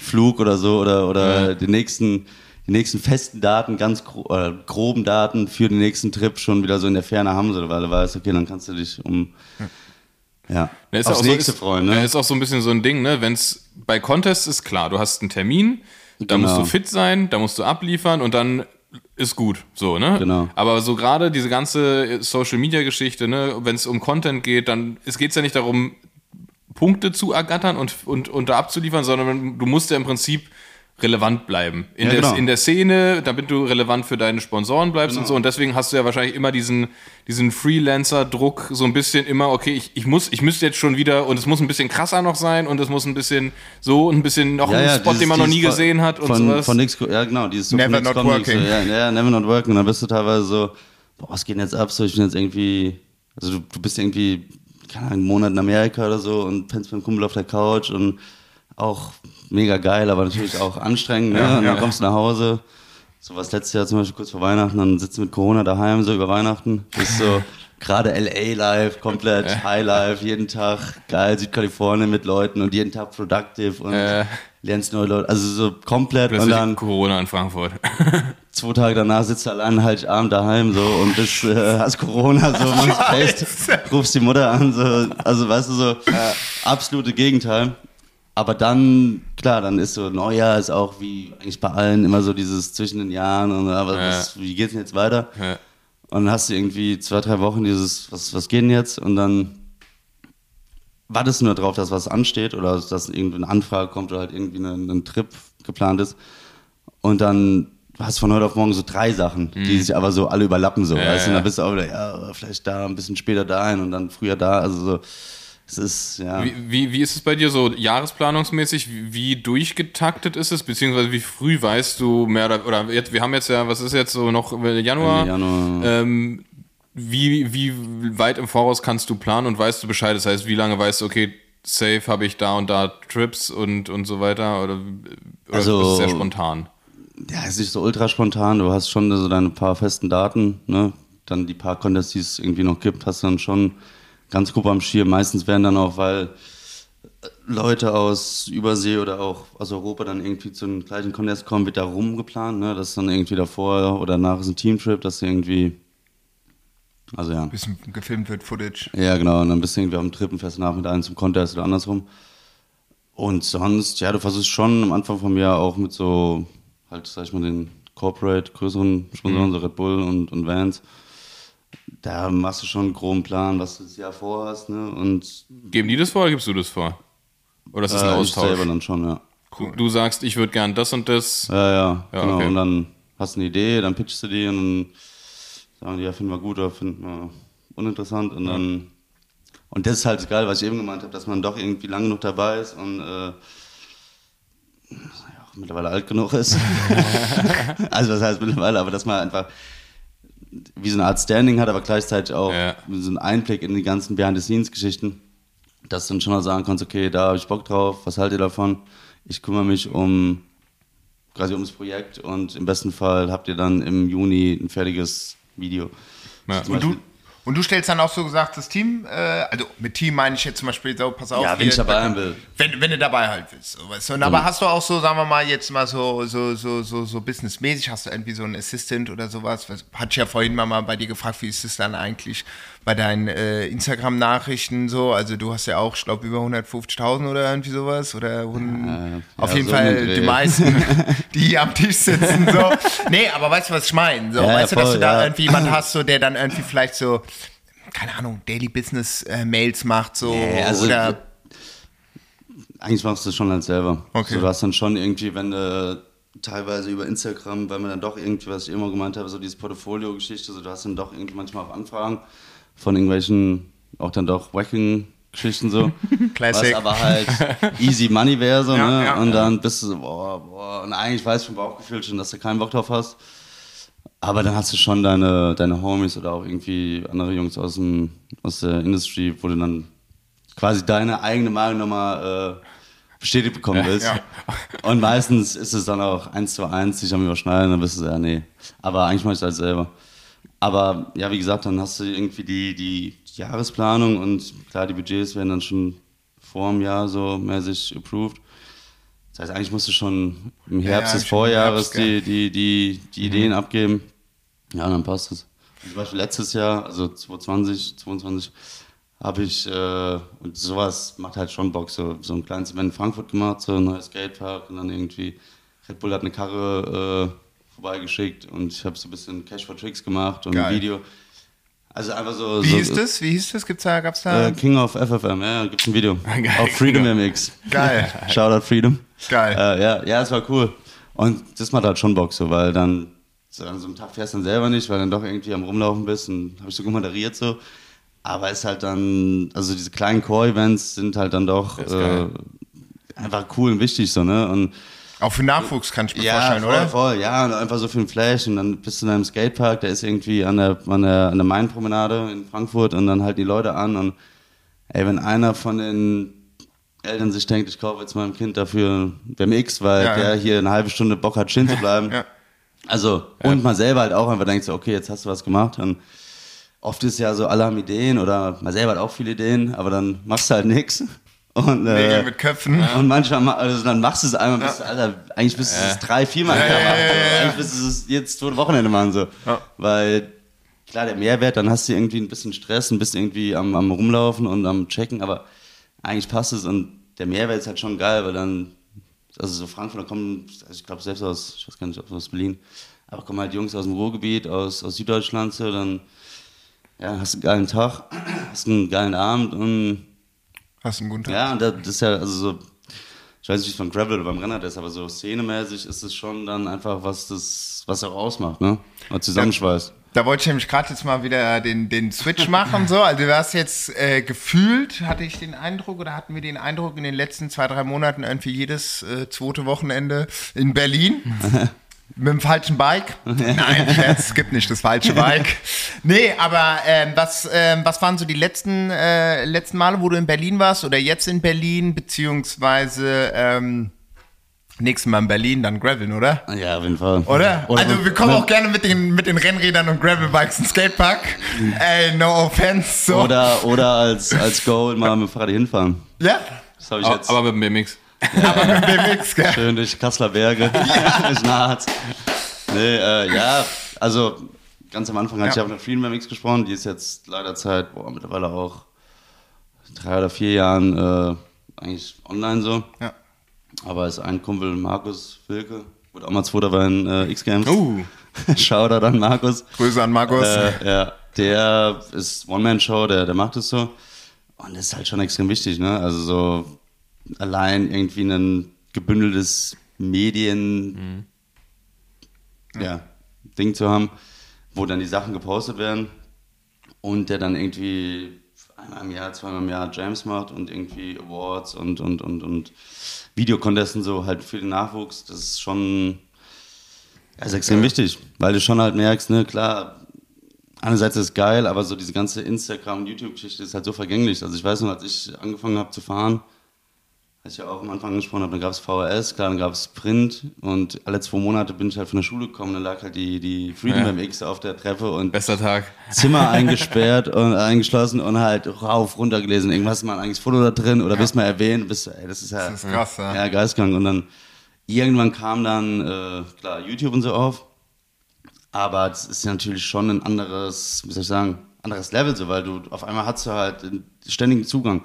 Flug oder so oder, oder den nächsten, die nächsten festen Daten, ganz gro oder groben Daten für den nächsten Trip schon wieder so in der Ferne haben, so, weil du weißt, okay, dann kannst du dich um ja, Ja, ist aufs auch so- nächste ist, freuen. Ja, Ne? ist auch so ein bisschen so ein Ding, ne? Wenn es bei Contests ist klar, du hast einen Termin, da Genau. musst du fit sein, da musst du abliefern und dann ist gut, so, ne? Genau. Aber so gerade diese ganze Social Media Geschichte, ne, wenn es um Content geht, dann es geht's ja nicht darum, Punkte zu ergattern und, und, und da abzuliefern, sondern du musst ja im Prinzip relevant bleiben. In, Ja, der, genau. in der Szene, damit du relevant für deine Sponsoren bleibst Genau. und so. Und deswegen hast du ja wahrscheinlich immer diesen, diesen Freelancer-Druck, so ein bisschen immer, okay, ich, ich muss, ich müsste jetzt schon wieder, und es muss ein bisschen krasser noch sein und es muss ein bisschen so und ein bisschen noch ein Spot, dieses- den man noch nie gesehen hat und von, sowas. Von nix, ja, genau, dieses so Never not nix, working. So, ja, ja, never not working. Und dann bist du teilweise so, boah, was geht denn jetzt ab? So, ich bin jetzt irgendwie, also du, du bist irgendwie, keine Ahnung, einen Monat in Amerika oder so und pennst mit dem Kumpel auf der Couch und auch mega geil, aber natürlich auch anstrengend. Ne? und dann kommst du nach Hause. So was letztes Jahr zum Beispiel kurz vor Weihnachten, dann sitzt du mit Corona daheim so über Weihnachten. Bist so gerade LA live, komplett High Life, jeden Tag geil, Südkalifornien mit Leuten und jeden Tag productive und Äh. lernst neue Leute. Also so komplett und Plötzlich dann Corona in Frankfurt. zwei Tage danach sitzt du allein halt Abend daheim so und bist, äh, hast Corona, so machst Test, rufst die Mutter an, so, also weißt du so, absolute Gegenteil. Aber dann, klar, dann ist so Neujahr ist auch wie eigentlich bei allen immer so dieses zwischen den Jahren und aber Ja. was, wie geht's denn jetzt weiter? Ja. Und dann hast du irgendwie zwei, drei Wochen dieses, was, was geht denn jetzt? Und dann wartest du nur drauf, dass was ansteht oder dass irgendwie eine Anfrage kommt oder halt irgendwie ein, ein Trip geplant ist. Und dann du hast von heute auf morgen so drei Sachen, die sich aber so alle überlappen so. Ja, weißt du, und dann bist du auch wieder, ja, vielleicht da, ein bisschen später dahin und dann früher da. Also so, es ist, ja. Wie, wie, wie ist es bei dir so jahresplanungsmäßig? Wie, wie durchgetaktet ist es? Beziehungsweise wie früh weißt du mehr oder, oder jetzt, wir haben jetzt ja, was ist jetzt so noch Januar? Ende Januar. Ähm, wie, wie weit im Voraus kannst du planen und weißt du Bescheid? Das heißt, wie lange weißt du, okay, safe habe ich da und da Trips und, und so weiter? Oder, oder Also- ist es sehr spontan? Ja, es ist nicht so ultra spontan. Du hast schon so deine paar festen Daten, ne? Dann die paar Contests, die es irgendwie noch gibt, hast du dann schon ganz grob am Schirm. Meistens werden dann auch, weil Leute aus Übersee oder auch aus Europa dann irgendwie zu einem gleichen Contest kommen, wird da rumgeplant, ne? Das ist dann irgendwie davor oder nach ist ein Teamtrip, dass irgendwie. Also ja. Bisschen gefilmt wird, Footage. Ja, genau. Und dann bist du irgendwie am Trippen, fährst nach mit einem zum Contest oder andersrum. Und sonst, ja, du versuchst schon am Anfang vom Jahr auch mit so, halt, sag ich mal, den Corporate, größeren Sponsoren, so Red Bull und, und Vans. Da machst du schon einen groben Plan, was du das Jahr vorhast, ne? Und Geben die das vor oder gibst du das vor? Oder ist das ein äh, ich Austausch? selber dann schon, ja. Du, du sagst, ich würde gern das und das. Ja, ja, Ja, genau. okay. Und dann hast du eine Idee, dann pitchst du die und dann sagen die, ja, finden wir gut oder finden wir uninteressant. Und dann, und das ist halt geil, was ich eben gemeint habe, dass man doch irgendwie lang genug dabei ist und äh, mittlerweile alt genug ist. also was heißt mittlerweile, aber dass man einfach wie so eine Art Standing hat, aber gleichzeitig auch Ja. so einen Einblick in die ganzen Behind-the-Scenes-Geschichten, dass du dann schon mal sagen kannst, okay, da habe ich Bock drauf, was haltet ihr davon? Ich kümmere mich um quasi ums Projekt und im besten Fall habt ihr dann im Juni ein fertiges Video. Ja. Und du, und du stellst dann auch so gesagt das Team, äh, also mit Team meine ich jetzt zum Beispiel so, pass auf. Ja, wenn hier, ich dabei sein will. Wenn, wenn du dabei halt willst. So, weißt du? Und aber hast du auch so, sagen wir mal, jetzt mal so, so, so, so, so businessmäßig, hast du irgendwie so einen Assistant oder sowas? Was, hatte ich ja vorhin mal, mal bei dir gefragt, wie ist es dann eigentlich bei deinen äh, Instagram-Nachrichten so? Also du hast ja auch, ich glaube, über 150.000 oder irgendwie sowas. Oder Ja, auf ja, jeden so Fall die meisten, die hier am Tisch sitzen. So. Nee, aber weißt du, was ich meine? So, Ja, weißt du, dass voll, du da irgendwie jemanden hast, so, der dann irgendwie vielleicht so, keine Ahnung, Daily Business äh, Mails macht, so Nee, also- oder Eigentlich machst du es schon als selber. Okay. So, du hast dann schon irgendwie, wenn du teilweise über Instagram, weil man dann doch irgendwie, was ich immer gemeint habe, so dieses Portfolio-Geschichte, so du hast dann doch irgendwie manchmal auch Anfragen von irgendwelchen, auch dann doch Wacking-Geschichten so. Classic. Was aber halt easy money wäre so, Ja, ne? ja, und ja. dann bist du so, boah, boah. Und eigentlich weißt du vom Bauchgefühl schon, dass du keinen Bock drauf hast. Aber dann hast du schon deine, deine Homies oder auch irgendwie andere Jungs aus, dem, aus der Industry, wo du dann quasi deine eigene Meinung nochmal äh, bestätigt bekommen willst. ja. Und meistens ist es dann auch eins zu eins, sich am Überschneiden, dann bist du so, ja, nee. Aber eigentlich mach ich das selber. Aber ja, wie gesagt, dann hast du irgendwie die, die Jahresplanung und klar, die Budgets werden dann schon vor dem Jahr so mäßig approved. Das heißt, eigentlich musst du schon im Herbst ja, des Vorjahres Herbst, die, die, die, die Ideen abgeben. Ja, dann passt es. Zum Beispiel letztes Jahr, also 2020, 2022, habe ich, äh, und sowas macht halt schon Bock, so, so ein kleines Event in Frankfurt gemacht, so ein neues Skatepark und dann irgendwie, Red Bull hat eine Karre äh, vorbeigeschickt und ich habe so ein bisschen Cash for Tricks gemacht und Geil. ein Video. Also einfach so. Wie so, hieß das? Wie hieß das? Gibt's da, gab's da? Äh, King of FFM, ja, gibt's ein Video. Geil, Auf Freedom King of- MX. Geil. Shoutout Freedom. Geil. Äh, ja, ja, es war cool. Und das macht halt schon Bock so, weil dann so an so einem Tag fährst du dann selber nicht, weil dann doch irgendwie am Rumlaufen bist und habe ich so gut moderiert so. Aber es ist halt dann, also diese kleinen Core-Events sind halt dann doch äh, einfach cool und wichtig so, ne? Und Auch für Nachwuchs kann ich mir ja, vorstellen, voll, oder? voll, ja, und einfach so für einen Flash und dann bist du in einem Skatepark, der ist irgendwie an der, an der, an der Main-Promenade in Frankfurt und dann halten die Leute an und ey, wenn einer von den Eltern sich denkt, ich kaufe jetzt meinem Kind dafür BMX, weil Ja, der ja. hier eine halbe Stunde Bock hat, stehen zu bleiben. Ja. Also, und man selber halt auch einfach denkt so, okay, jetzt hast du was gemacht und oft ist ja so, alle haben Ideen oder man selber hat auch viele Ideen, aber dann machst du halt nichts. Und, Nägel äh, mit Köpfen. und manchmal, ma- also dann machst du es einmal, bist du, Alter, eigentlich bist du es drei, viermal ja, ja, ja, ja. Eigentlich bist du es jetzt zwei Wochenende machen, so. Ja. Weil, klar, der Mehrwert, dann hast du irgendwie ein bisschen Stress, ein bisschen irgendwie am, am Rumlaufen und am Checken, aber eigentlich passt es und der Mehrwert ist halt schon geil, weil dann, also so Frankfurt, da kommen, also ich glaube selbst aus, ich weiß gar nicht, ob aus Berlin, aber kommen halt Jungs aus dem Ruhrgebiet, aus, aus Süddeutschland, so, dann, ja, hast einen geilen Tag, hast einen geilen Abend und Hast du einen guten Tag? ja, und das ist ja, also so, ich weiß nicht, wie es beim Gravel oder beim Rennrad ist, aber so szenemäßig ist es schon dann einfach, was das, was auch ausmacht, ne? Was zusammenschweißt. Da wollte ich nämlich gerade jetzt mal wieder den, den Switch machen. So. Also du hast jetzt äh, gefühlt, hatte ich den Eindruck oder hatten wir den Eindruck in den letzten zwei, drei Monaten irgendwie jedes äh, zweite Wochenende in Berlin. Mit dem falschen Bike? Nein, Scherz, es gibt nicht das falsche Bike. Nee, aber ähm, was, ähm, was waren so die letzten, äh, letzten Male, wo du in Berlin warst oder jetzt in Berlin, beziehungsweise ähm, nächstes Mal in Berlin, dann Graveln, oder? Ja, auf jeden Fall. Oder? also wir kommen auch gerne mit den, mit den Rennrädern und Gravelbikes ins Skatepark. Ey, no offense. So. Oder, oder als, als Goal mal mit dem Fahrrad hinfahren. Ja, Das habe ich Aber, jetzt aber mit dem BMX. Aber mit dem BMX, gell? schön durch Kasseler Berge. durch Naht. Nee, äh, ja, also ganz am Anfang hatte Ja. ich auch mit Freedom MX gesprochen. Die ist jetzt leider seit boah, mittlerweile auch drei oder vier Jahren äh, eigentlich online so. Ja. Aber ist ein Kumpel, Markus Wilke, wurde auch mal Zweiter bei den äh, X-Games. Uh. Schau da dann, Markus. Grüße an Markus. Äh, ja, der ist One-Man-Show, der, der macht es so. Und das ist halt schon extrem wichtig, ne? Also so allein irgendwie ein gebündeltes Medien ja, Ding zu haben, wo dann die Sachen gepostet werden und der dann irgendwie einmal im Jahr, zweimal im Jahr Jams macht und irgendwie Awards und, und, und, und Videocontesten so halt für den Nachwuchs, das ist schon ja, ist extrem wichtig, weil du schon halt merkst, ne, klar, einerseits ist es geil, aber so diese ganze Instagram- und YouTube-Geschichte ist halt so vergänglich. Also ich weiß noch, als ich angefangen habe zu fahren, als ich ja auch am Anfang angesprochen habe, dann gab es VHS, klar, dann gab es Print und alle zwei Monate bin ich halt von der Schule gekommen, dann lag halt die, die Freedom Ja. MX auf der Treppe und Bester Tag. Zimmer eingesperrt und eingeschlossen und halt rauf, runter gelesen. Irgendwas ist mal ein eigenes Foto da drin oder bist mal erwähnt, bist, ey, das ist ja, Das ist krass, ja. ja, geisteskrank. Und dann irgendwann kam dann, äh, klar, YouTube und so auf. Aber das ist ja natürlich schon ein anderes, wie soll ich sagen, anderes Level, so, weil du auf einmal hast du halt ständigen Zugang.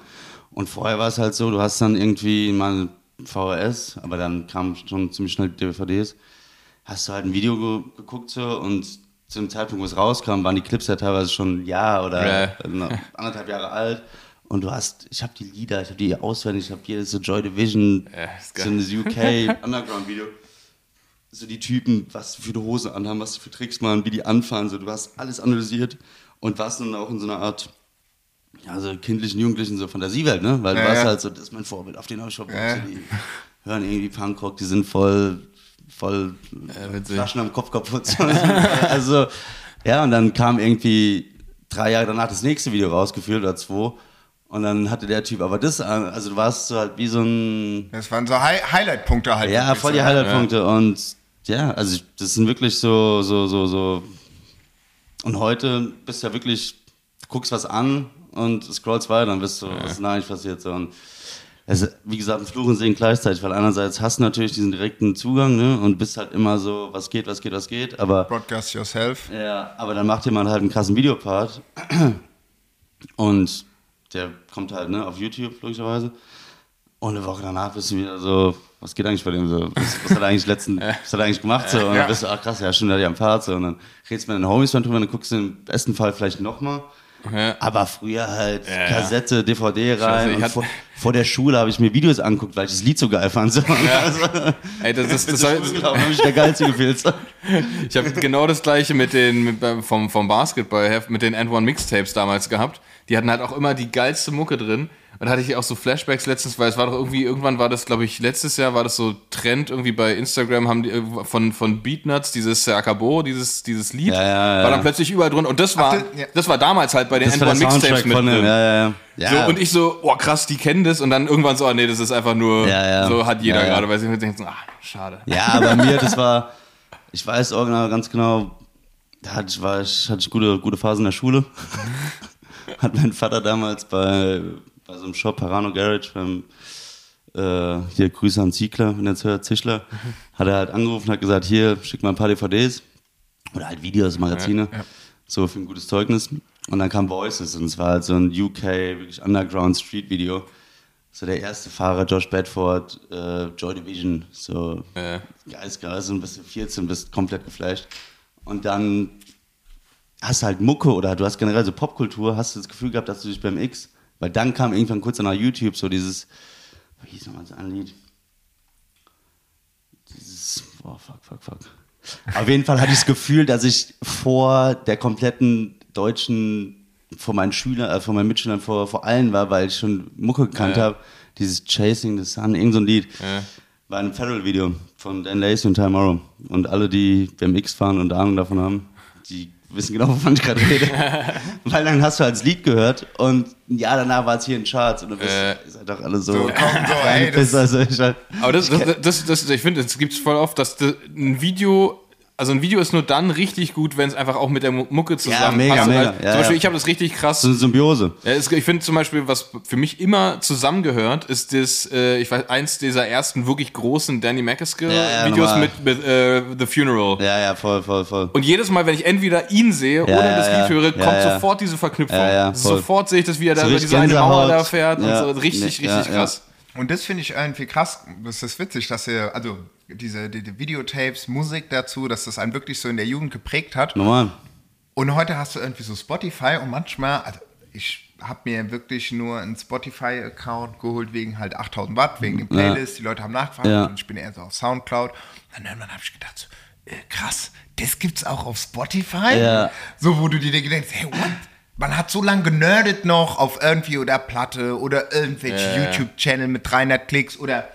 Und vorher war es halt so, du hast dann irgendwie mal VHS, aber dann kamen schon ziemlich schnell DVDs. Hast du halt ein Video ge geguckt so und zu dem Zeitpunkt, wo es rauskam, waren die Clips ja teilweise schon ein Jahr oder Ja. noch anderthalb Jahre alt. Und du hast, ich habe die Lieder, ich habe die auswendig, ich habe jedes so Joy Division, Ja, so ein UK Underground Video. So die Typen, was für die Hose anhaben, was für Tricks machen, wie die anfahren, so du hast alles analysiert und warst dann auch in so einer Art, ja, so kindlichen, jugendlichen so Fantasiewelt, ne? Weil du Ja, warst ja. halt so, das ist mein Vorbild, auf den habe ich schon Ja. die hören irgendwie Punkrock, die sind voll, voll. Flaschen am Kopf kaputt. also, ja, und dann kam irgendwie drei Jahre danach das nächste Video rausgeführt oder zwei. Und dann hatte der Typ aber das. Also du warst so halt wie so ein. Das waren so Hi Highlight-Punkte halt. Ja, voll die Highlight-Punkte. Und ja, also das sind wirklich so, so, so, so. Und heute bist du ja wirklich, du guckst was an und scrollst weiter und bist so, was ist denn eigentlich passiert? So. Und es wie gesagt, ein Fluch und Segen gleichzeitig, weil einerseits hast du natürlich diesen direkten Zugang ne, und bist halt immer so, was geht, was geht, was geht, aber Broadcast yourself. ja, aber dann macht jemand halt einen krassen Videopart und der kommt halt ne, auf YouTube logischerweise und eine Woche danach bist du wieder so, was geht eigentlich bei dem so, was, was hat er eigentlich letzten, was hat er eigentlich gemacht so und Ja. dann bist du, ach krass, ja stimmt, der hat ja am Part so und dann redest du mit den Homies dann drüber, dann guckst du im besten Fall vielleicht nochmal. Ja. Aber früher halt Ja, ja. Kassette, DVD rein. hatte- vor, vor der Schule habe ich mir Videos angeguckt, weil ich das Lied so geil fand. So. Also, Ey, das, das, das, das habe ich der geilste. So. Ich habe genau das gleiche mit den mit, beim- vom, vom Basketball mit den N1 Mixtapes damals gehabt. Die hatten halt auch immer die geilste Mucke drin. Und da hatte ich auch so Flashbacks letztens, weil es war doch irgendwie, irgendwann war das, glaube ich, letztes Jahr war das so Trend, irgendwie bei Instagram haben die äh, von, von Beatnuts dieses Akabo, dieses, dieses Lied, Ja, ja, ja. war dann plötzlich überall drin. Und das war, Ach, das- ja. das war damals halt bei den Das war N1 der Mixtapes mit von drin. Ja, ja, ja. ja. So, und ich so, oh krass, die kennen das. Und dann irgendwann so, ah, nee, das ist einfach nur, Ja, ja. so hat jeder Ja, ja. gerade, weil sie mir denken, so, ah, schade. Ja, bei mir, das war, ich weiß original ganz genau, da hatte ich, war ich, hatte ich gute, gute Phase in der Schule. Hat mein Vater damals bei, bei so einem Shop, Parano Garage, beim, äh, hier Grüße an Ziegler, wenn er jetzt hört, Zischler, hat er halt angerufen, hat gesagt, hier, schick mal ein paar DVDs oder halt Videos, Magazine, so für ein gutes Zeugnis. Und dann kam Voices und es war halt so ein UK, wirklich Underground Street Video. So der erste Fahrer, Josh Bedford, äh, Joy Division, so Ja. geistgeil, so bist du 14, bist komplett geflasht. Und dann hast du halt Mucke oder du hast generell so Popkultur, hast du das Gefühl gehabt, dass du dich beim X, weil dann kam irgendwann kurz nach YouTube so dieses, wie hieß nochmal so ein Lied? dieses, boah, fuck, fuck, fuck. Auf jeden Fall hatte ich das Gefühl, dass ich vor der kompletten deutschen, vor meinen Schülern, äh, vor meinen Mitschülern, vor, vor allen war, weil ich schon Mucke gekannt Ja. habe. Dieses Chasing the Sun, irgend so ein Lied. Ja. War ein Federal-Video von Dan Lacey und Tomorrow. Und alle, die BMX fahren und Ahnung davon haben, die wissen genau, wovon ich gerade rede. Weil dann hast du als Lied gehört und ein Jahr danach war es hier in Charts und du bist, Äh. ihr seid doch alle so. So, so, ey, das- Pisser, also ich halt, Aber das, das, das, das, ich finde, es gibt es voll oft, dass das, ein Video, also ein Video ist nur dann richtig gut, wenn es einfach auch mit der Mu- Mucke zusammen mega, passt. Und mega. halt, Ja, zum Beispiel, ja. ich habe das richtig krass. so eine Symbiose. Ja, ich finde zum Beispiel, was für mich immer zusammengehört, ist das, äh, ich weiß, eins dieser ersten wirklich großen Danny Ja, ja, normal. mit, mit äh, The Funeral. Ja, ja, voll, voll, voll. Und jedes Mal, wenn ich entweder ihn sehe oder ja, das ja. Lied höre, Ja, kommt ja. sofort diese Verknüpfung. Ja, ja, sofort sehe ich das, wie er da So über diese eine Mauer da fährt Ja. und so. Richtig, Ja, richtig ja. krass. Und das finde ich irgendwie krass. Das ist witzig, dass ihr, also diese die, die Videotapes, Musik dazu, dass das einen wirklich so in der Jugend geprägt hat. Normal. Und heute hast du irgendwie so Spotify und manchmal, also ich habe mir wirklich nur einen Spotify-Account geholt wegen halt 8000 Watt, wegen den Playlists. Die Leute haben nachgefragt Ja. und ich bin eher so auf Soundcloud. Und dann habe ich gedacht, so, äh, krass, das gibt's auch auf Spotify? Ja. So, wo du dir denkst, hey, what? Man hat so lange generdet noch auf irgendwie oder Platte oder irgendwelche Ja, ja. YouTube-Channel mit 300 Klicks oder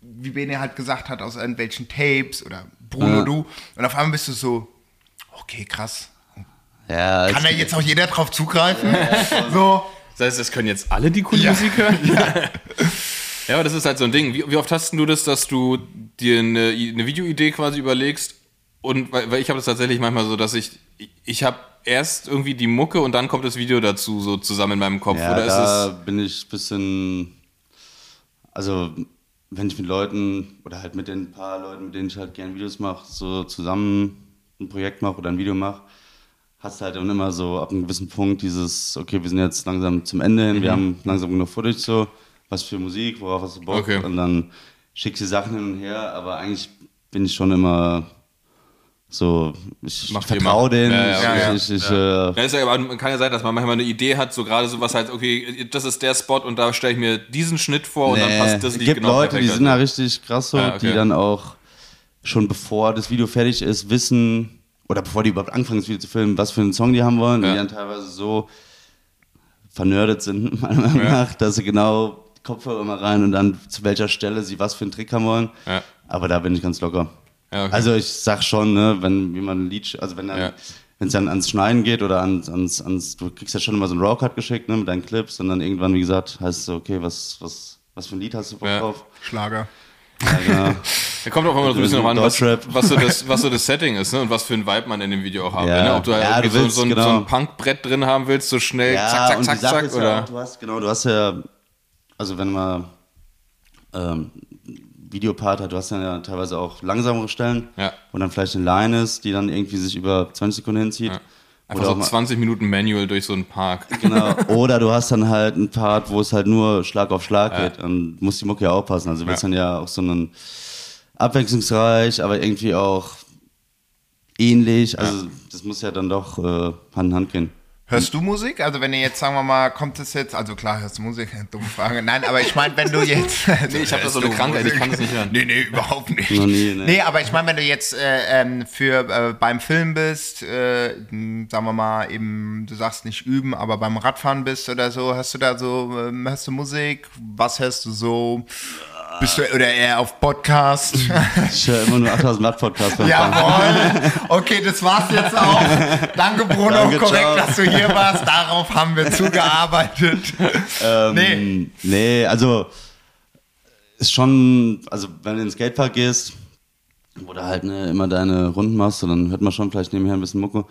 wie Bene halt gesagt hat, aus irgendwelchen Tapes oder Bruno Ja. du. Und auf einmal bist du so, okay, krass. Ja, Kann da jetzt auch jeder drauf zugreifen? so, Das heißt, das können jetzt alle die coole Ja. Musik hören? Ja. aber das ist halt so ein Ding. Wie, wie oft hast du das, dass du dir eine, eine Videoidee quasi überlegst? Und weil, weil ich habe das tatsächlich manchmal so, dass ich, ich habe erst irgendwie die Mucke und dann kommt das Video dazu, so zusammen in meinem Kopf. Ja, Oder da bin ich ein bisschen, also wenn ich mit Leuten oder halt mit den paar Leuten, mit denen ich halt gerne Videos mache, so zusammen ein Projekt mache oder ein Video mache, hast du halt dann immer so ab einem gewissen Punkt dieses, okay, wir sind jetzt langsam zum Ende hin, wir haben langsam genug Footage so, was für Musik, worauf hast du Bock Okay. und dann schickst du Sachen hin und her, aber eigentlich bin ich schon immer so, ich Macht vertraue denen, Ja, ja, ich, okay. ich, ich, Ja, äh, ist ja, aber man kann ja sein, dass man manchmal eine Idee hat, so gerade so was halt, okay, das ist der Spot und da stelle ich mir diesen Schnitt vor und dann Nee, passt das es Lied gibt genau Leute, die sind da richtig krass so, Ja, okay. die dann auch schon bevor das Video fertig ist, wissen, oder bevor die überhaupt anfangen, das Video zu filmen, was für einen Song die haben wollen. Ja. Und die dann teilweise so vernördet sind, meiner Meinung nach, dass sie genau die Kopfhörer immer rein und dann zu welcher Stelle sie was für einen Trick haben wollen. Ja. Aber da bin ich ganz locker. Ja, okay. Also ich sag schon, ne, wenn jemand ein Lied, also wenn dann, Ja. wenn es dann ans Schneiden geht oder ans, ans, ans, du kriegst ja schon immer so einen Raw-Cut geschickt, ne, mit deinen Clips und dann irgendwann, wie gesagt, heißt es so, okay, was, was, was für ein Lied hast du Bock Ja. drauf? Schlager. Ja, genau. Da kommt auch immer so ein bisschen noch an, was, was, so das, was so das Setting ist, ne? Und was für ein Vibe man in dem Video auch haben Ja. will. Ne? Ob du halt Ja, du so, willst, so, ein, genau. so ein Punkbrett drin haben willst, so schnell, ja, zack, zack, zack, zack, ja oder? auch, du hast, genau, du hast ja, also wenn man ähm, Videopart hat, du hast dann ja teilweise auch langsamere Stellen, Ja. wo dann vielleicht eine Line ist, die dann irgendwie sich über 20 Sekunden hinzieht. Ja. Einfach Oder so auch mal- 20 Minuten Manual durch so einen Park. Genau. Oder du hast dann halt einen Part, wo es halt nur Schlag auf Schlag Ja. geht und muss die Mucke ja aufpassen. Also willst Ja. dann ja auch so einen abwechslungsreich, aber irgendwie auch ähnlich. Also das muss ja dann doch äh, Hand in Hand gehen. Hörst du Musik? Also wenn ihr jetzt, sagen wir mal, kommt es jetzt, also klar hörst du Musik, dumme Frage. Nein, aber ich meine, wenn du jetzt... Nee, ich hab da so eine Krankheit, ich kann das nicht hören. Nee, nee, überhaupt nicht. Noch nie, ne. Nee, aber ich meine, wenn du jetzt äh, ähm, für äh, beim Film bist, äh, sagen wir mal, eben, du sagst nicht üben, aber beim Radfahren bist oder so, hast du da so, ähm, hörst du Musik? Was hörst du so? Bist du oder eher auf Podcast? Ich höre immer nur 8000 Watt Podcast. Jawohl. Okay, das war's jetzt auch. Danke, Bruno. Danke, Korrekt, ciao. dass du hier warst. Darauf haben wir zugearbeitet. nee. Ähm, nee, also ist schon, also wenn du in den Skatepark gehst, wo du halt ne, immer deine Runden machst, dann hört man schon vielleicht nebenher ein bisschen Mucke.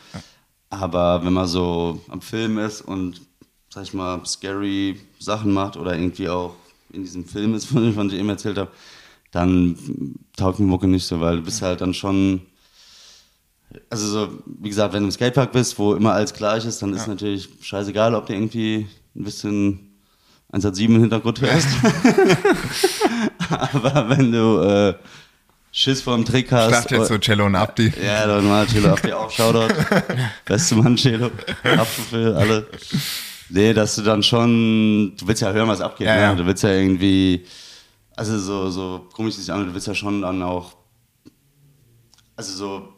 Aber wenn man so am Film ist und, sag ich mal, scary Sachen macht oder irgendwie auch in diesem Film ist, von dem ich eben erzählt habe, dann taugt mir Mucke nicht so, weil du bist halt dann schon, also so, wie gesagt, wenn du im Skatepark bist, wo immer alles gleich ist, dann ist natürlich scheißegal, ob du irgendwie ein bisschen 187 im Hintergrund hörst. Aber wenn du äh, Schiss vor dem Trick Ich hast. dachte jetzt so Cello und Abdi. Ja, normal, Chelo, habt ihr auch Shoutout. Beste Mann, Chelo. Apfel, alle. Nee, dass du dann schon, du willst ja hören, was abgeht. Ja, ne? ja. Du willst ja irgendwie, also so, so komisch sich an, du willst ja schon dann auch also so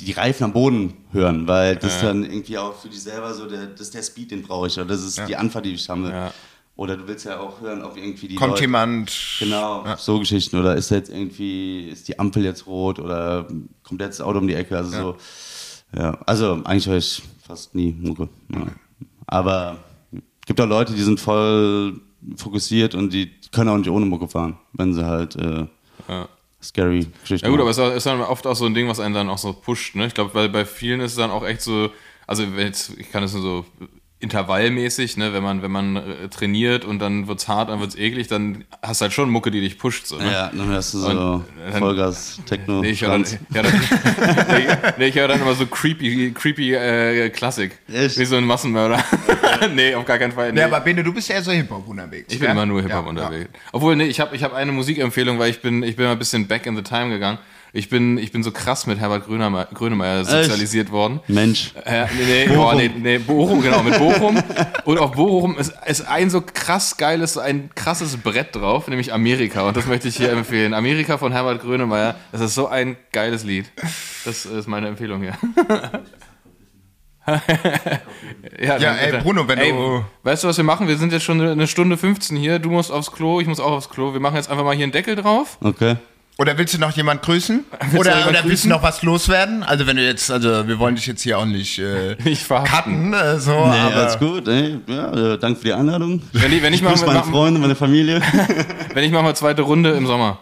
die Reifen am Boden hören, weil das dann irgendwie auch für dich selber so, der, das ist der Speed, den brauche ich, oder das ist die Anfahrt, die ich habe. Ja. Oder du willst ja auch hören, ob irgendwie die Kommt Leute, jemand. Genau, so Geschichten. Oder ist jetzt irgendwie, ist die Ampel jetzt rot oder kommt jetzt das Auto um die Ecke? Also so, ja. Also eigentlich höre ich fast nie Mucke. Ja. Aber gibt auch Leute, die sind voll fokussiert und die können auch nicht ohne Mucke fahren, wenn sie halt äh, Ja. scary Geschichten Ja gut, aber machen. es ist dann oft auch so ein Ding, was einen dann auch so pusht. Ne? Ich glaube, bei, bei vielen ist es dann auch echt so, also jetzt, ich kann das nur so intervallmäßig, ne? wenn man, wenn man äh, trainiert und dann wird's hart, dann wird's eklig, dann hast du halt schon Mucke, die dich pusht. So, ne? Ja, dann hörst du so Und dann- Vollgas, Techno, Nee, ich höre dann, ja, dann, nee, nee, ich hör dann immer so creepy, creepy äh, Klassik. Echt? Wie so ein Massenmörder. nee, auf gar keinen Fall. Nee. Ja, aber Bene, du bist ja so Hip-Hop unterwegs. Ich bin ja? immer nur Hip-Hop Ja, unterwegs. Obwohl, nee, ich habe ich hab eine Musikempfehlung, weil ich bin, ich bin mal ein bisschen back in the time gegangen. Ich bin, ich bin so krass mit Herbert Grönemeyer, Grönemeyer sozialisiert worden. Mensch. Äh, nee, nee, Bochum. Oh, nee, nee, Bochum, genau, mit Bochum. Und auf Bochum ist, ist ein so krass geiles, ein krasses Brett drauf, nämlich Amerika. Und das möchte ich hier empfehlen. Amerika von Herbert Grönemeyer. Das ist so ein geiles Lied. Das ist meine Empfehlung hier. ja, Ja, ey, Bruno, wenn ey, du- Weißt du, was wir machen? Wir sind jetzt schon eine Stunde 15 hier. Du musst aufs Klo, ich muss auch aufs Klo. Wir machen jetzt einfach mal hier einen Deckel drauf. Okay. Oder willst du noch jemand grüßen? du Oder, jemand oder willst grüßen? du noch was loswerden? Also wenn du jetzt, also wir wollen dich jetzt hier auch nicht äh, Nicht cutten, äh, so, Nee, aber alles gut. Ey, ja, äh, danke für die Einladung. Wenn ich, wenn ich, Ich mal, grüße meine Freunde, meine Familie. wenn ich mache mal zweite Runde im Sommer.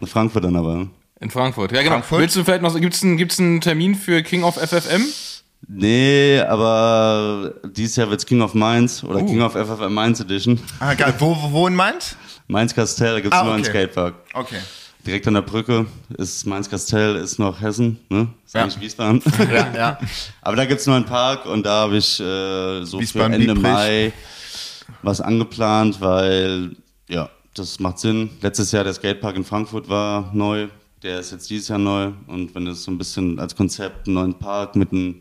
In Frankfurt dann aber. In Frankfurt. Ja, genau. Frankfurt? Willst du vielleicht noch, gibt's einen, gibt's einen Termin für King of FFM? Nee, aber dieses Jahr wird's King of Mainz oder King of FFM Mainz Edition. ah, geil. Wo, wo, wo in Mainz? Mainz Kastell, da gibt's Ah, nur einen. Skatepark. Okay. Direkt an der Brücke ist Mainz Kastell, ist noch Hessen, ne? Ist Ja. eigentlich Wiesbaden. Ja, ja. Aber da gibt's nur einen Park und da habe ich äh, so Wiesbaden, für Ende. Mai was angeplant, weil ja, das macht Sinn. Letztes Jahr der Skatepark in Frankfurt war neu, der ist jetzt dieses Jahr neu und wenn es so ein bisschen als Konzept einen neuen Park mit einem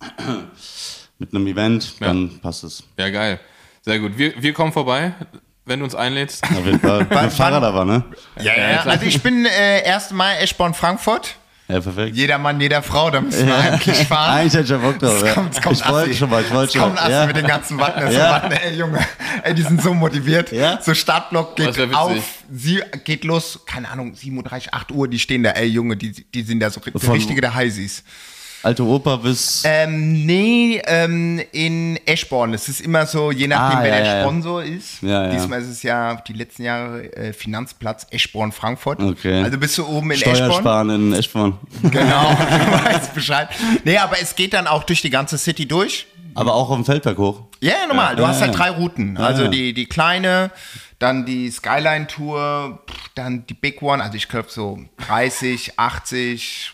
mit einem Event, dann passt es. Ja, geil. Sehr gut. Wir, wir kommen vorbei, wenn du uns einlädst. Auf jeden Fall. Mit dem Fahrrad aber, ne? Ja, ja, Also ich bin äh, 1. Mai Eschborn Frankfurt. Ja, perfekt. Jeder Mann, jeder Frau, da müssen wir eigentlich fahren. Eigentlich hätte ich ja Bock drauf. Es Ja. kommt, es kommt ich wollte schon mal, ich wollte Es schon kommt mal. assi Ja. mit den ganzen Wattner. So Ja. Wattner, ey Junge, ey, die sind so motiviert. Ja. So Startblock geht witzig. auf, sie geht los, keine Ahnung, 7.30 Uhr, 8 Uhr, die stehen da, ey Junge, die, die sind da so Von- richtige der Heisis. Alte Oper bis. Ähm, nee, ähm, in Eschborn. Es ist immer so, je nachdem, Ah, wer ja, der ja. Sponsor ist. Ja, ja. Diesmal ist es ja die letzten Jahre äh, Finanzplatz Eschborn Frankfurt. Okay. Also bist du oben in Eschborn. Steuersparen in Eschborn. Genau, du weißt Bescheid. Nee, aber es geht dann auch durch die ganze City durch. Aber auch auf dem Feldberg hoch. Ja, ja, normal. Du hast halt drei Routen. Also die, die kleine, dann die Skyline-Tour, pff, dann die Big One. Also ich glaube so 30, 80,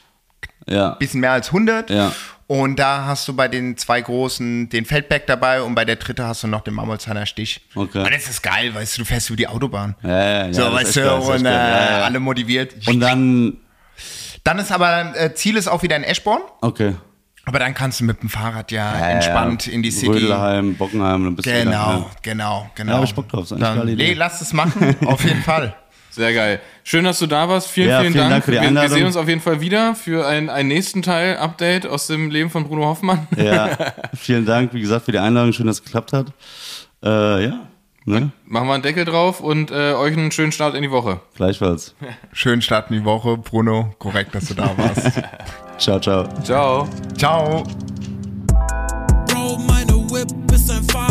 Ja. bisschen mehr als 100. Ja. Und da hast du bei den zwei großen den Feldberg dabei und bei der dritte hast du noch den Mammolsheimer Stich. Okay. Und das ist geil, weißt du, du fährst über die Autobahn. Ja, ja, ja, so, ist weißt du, geil, und äh, Ja, ja. alle motiviert. Und dann. dann ist aber, äh, Ziel ist auch wieder in Eschborn. Okay. Aber dann kannst du mit dem Fahrrad ja, Ja, entspannt ja. in die City. Rödelheim, Bockenheim, dann bist du Genau, da, ja. genau, genau. Ja, hab ich Bock drauf, ist eigentlich Dann, nee, lass es machen, auf jeden Fall. Sehr geil. Schön, dass du da warst. Vielen, ja, vielen, vielen, Dank. Dank für die Einladung. Wir, wir sehen uns auf jeden Fall wieder für einen nächsten Teil-Update aus dem Leben von Bruno Hoffmann. Ja, vielen Dank, wie gesagt, für die Einladung. Schön, dass es geklappt hat. Äh, ja. Ne? Machen wir einen Deckel drauf und äh, euch einen schönen Start in die Woche. Gleichfalls. Schönen Start in die Woche, Bruno. Korrekt, dass du da warst. ciao, ciao. Ciao. Ciao. Bro, meine Whip ist ein Fall.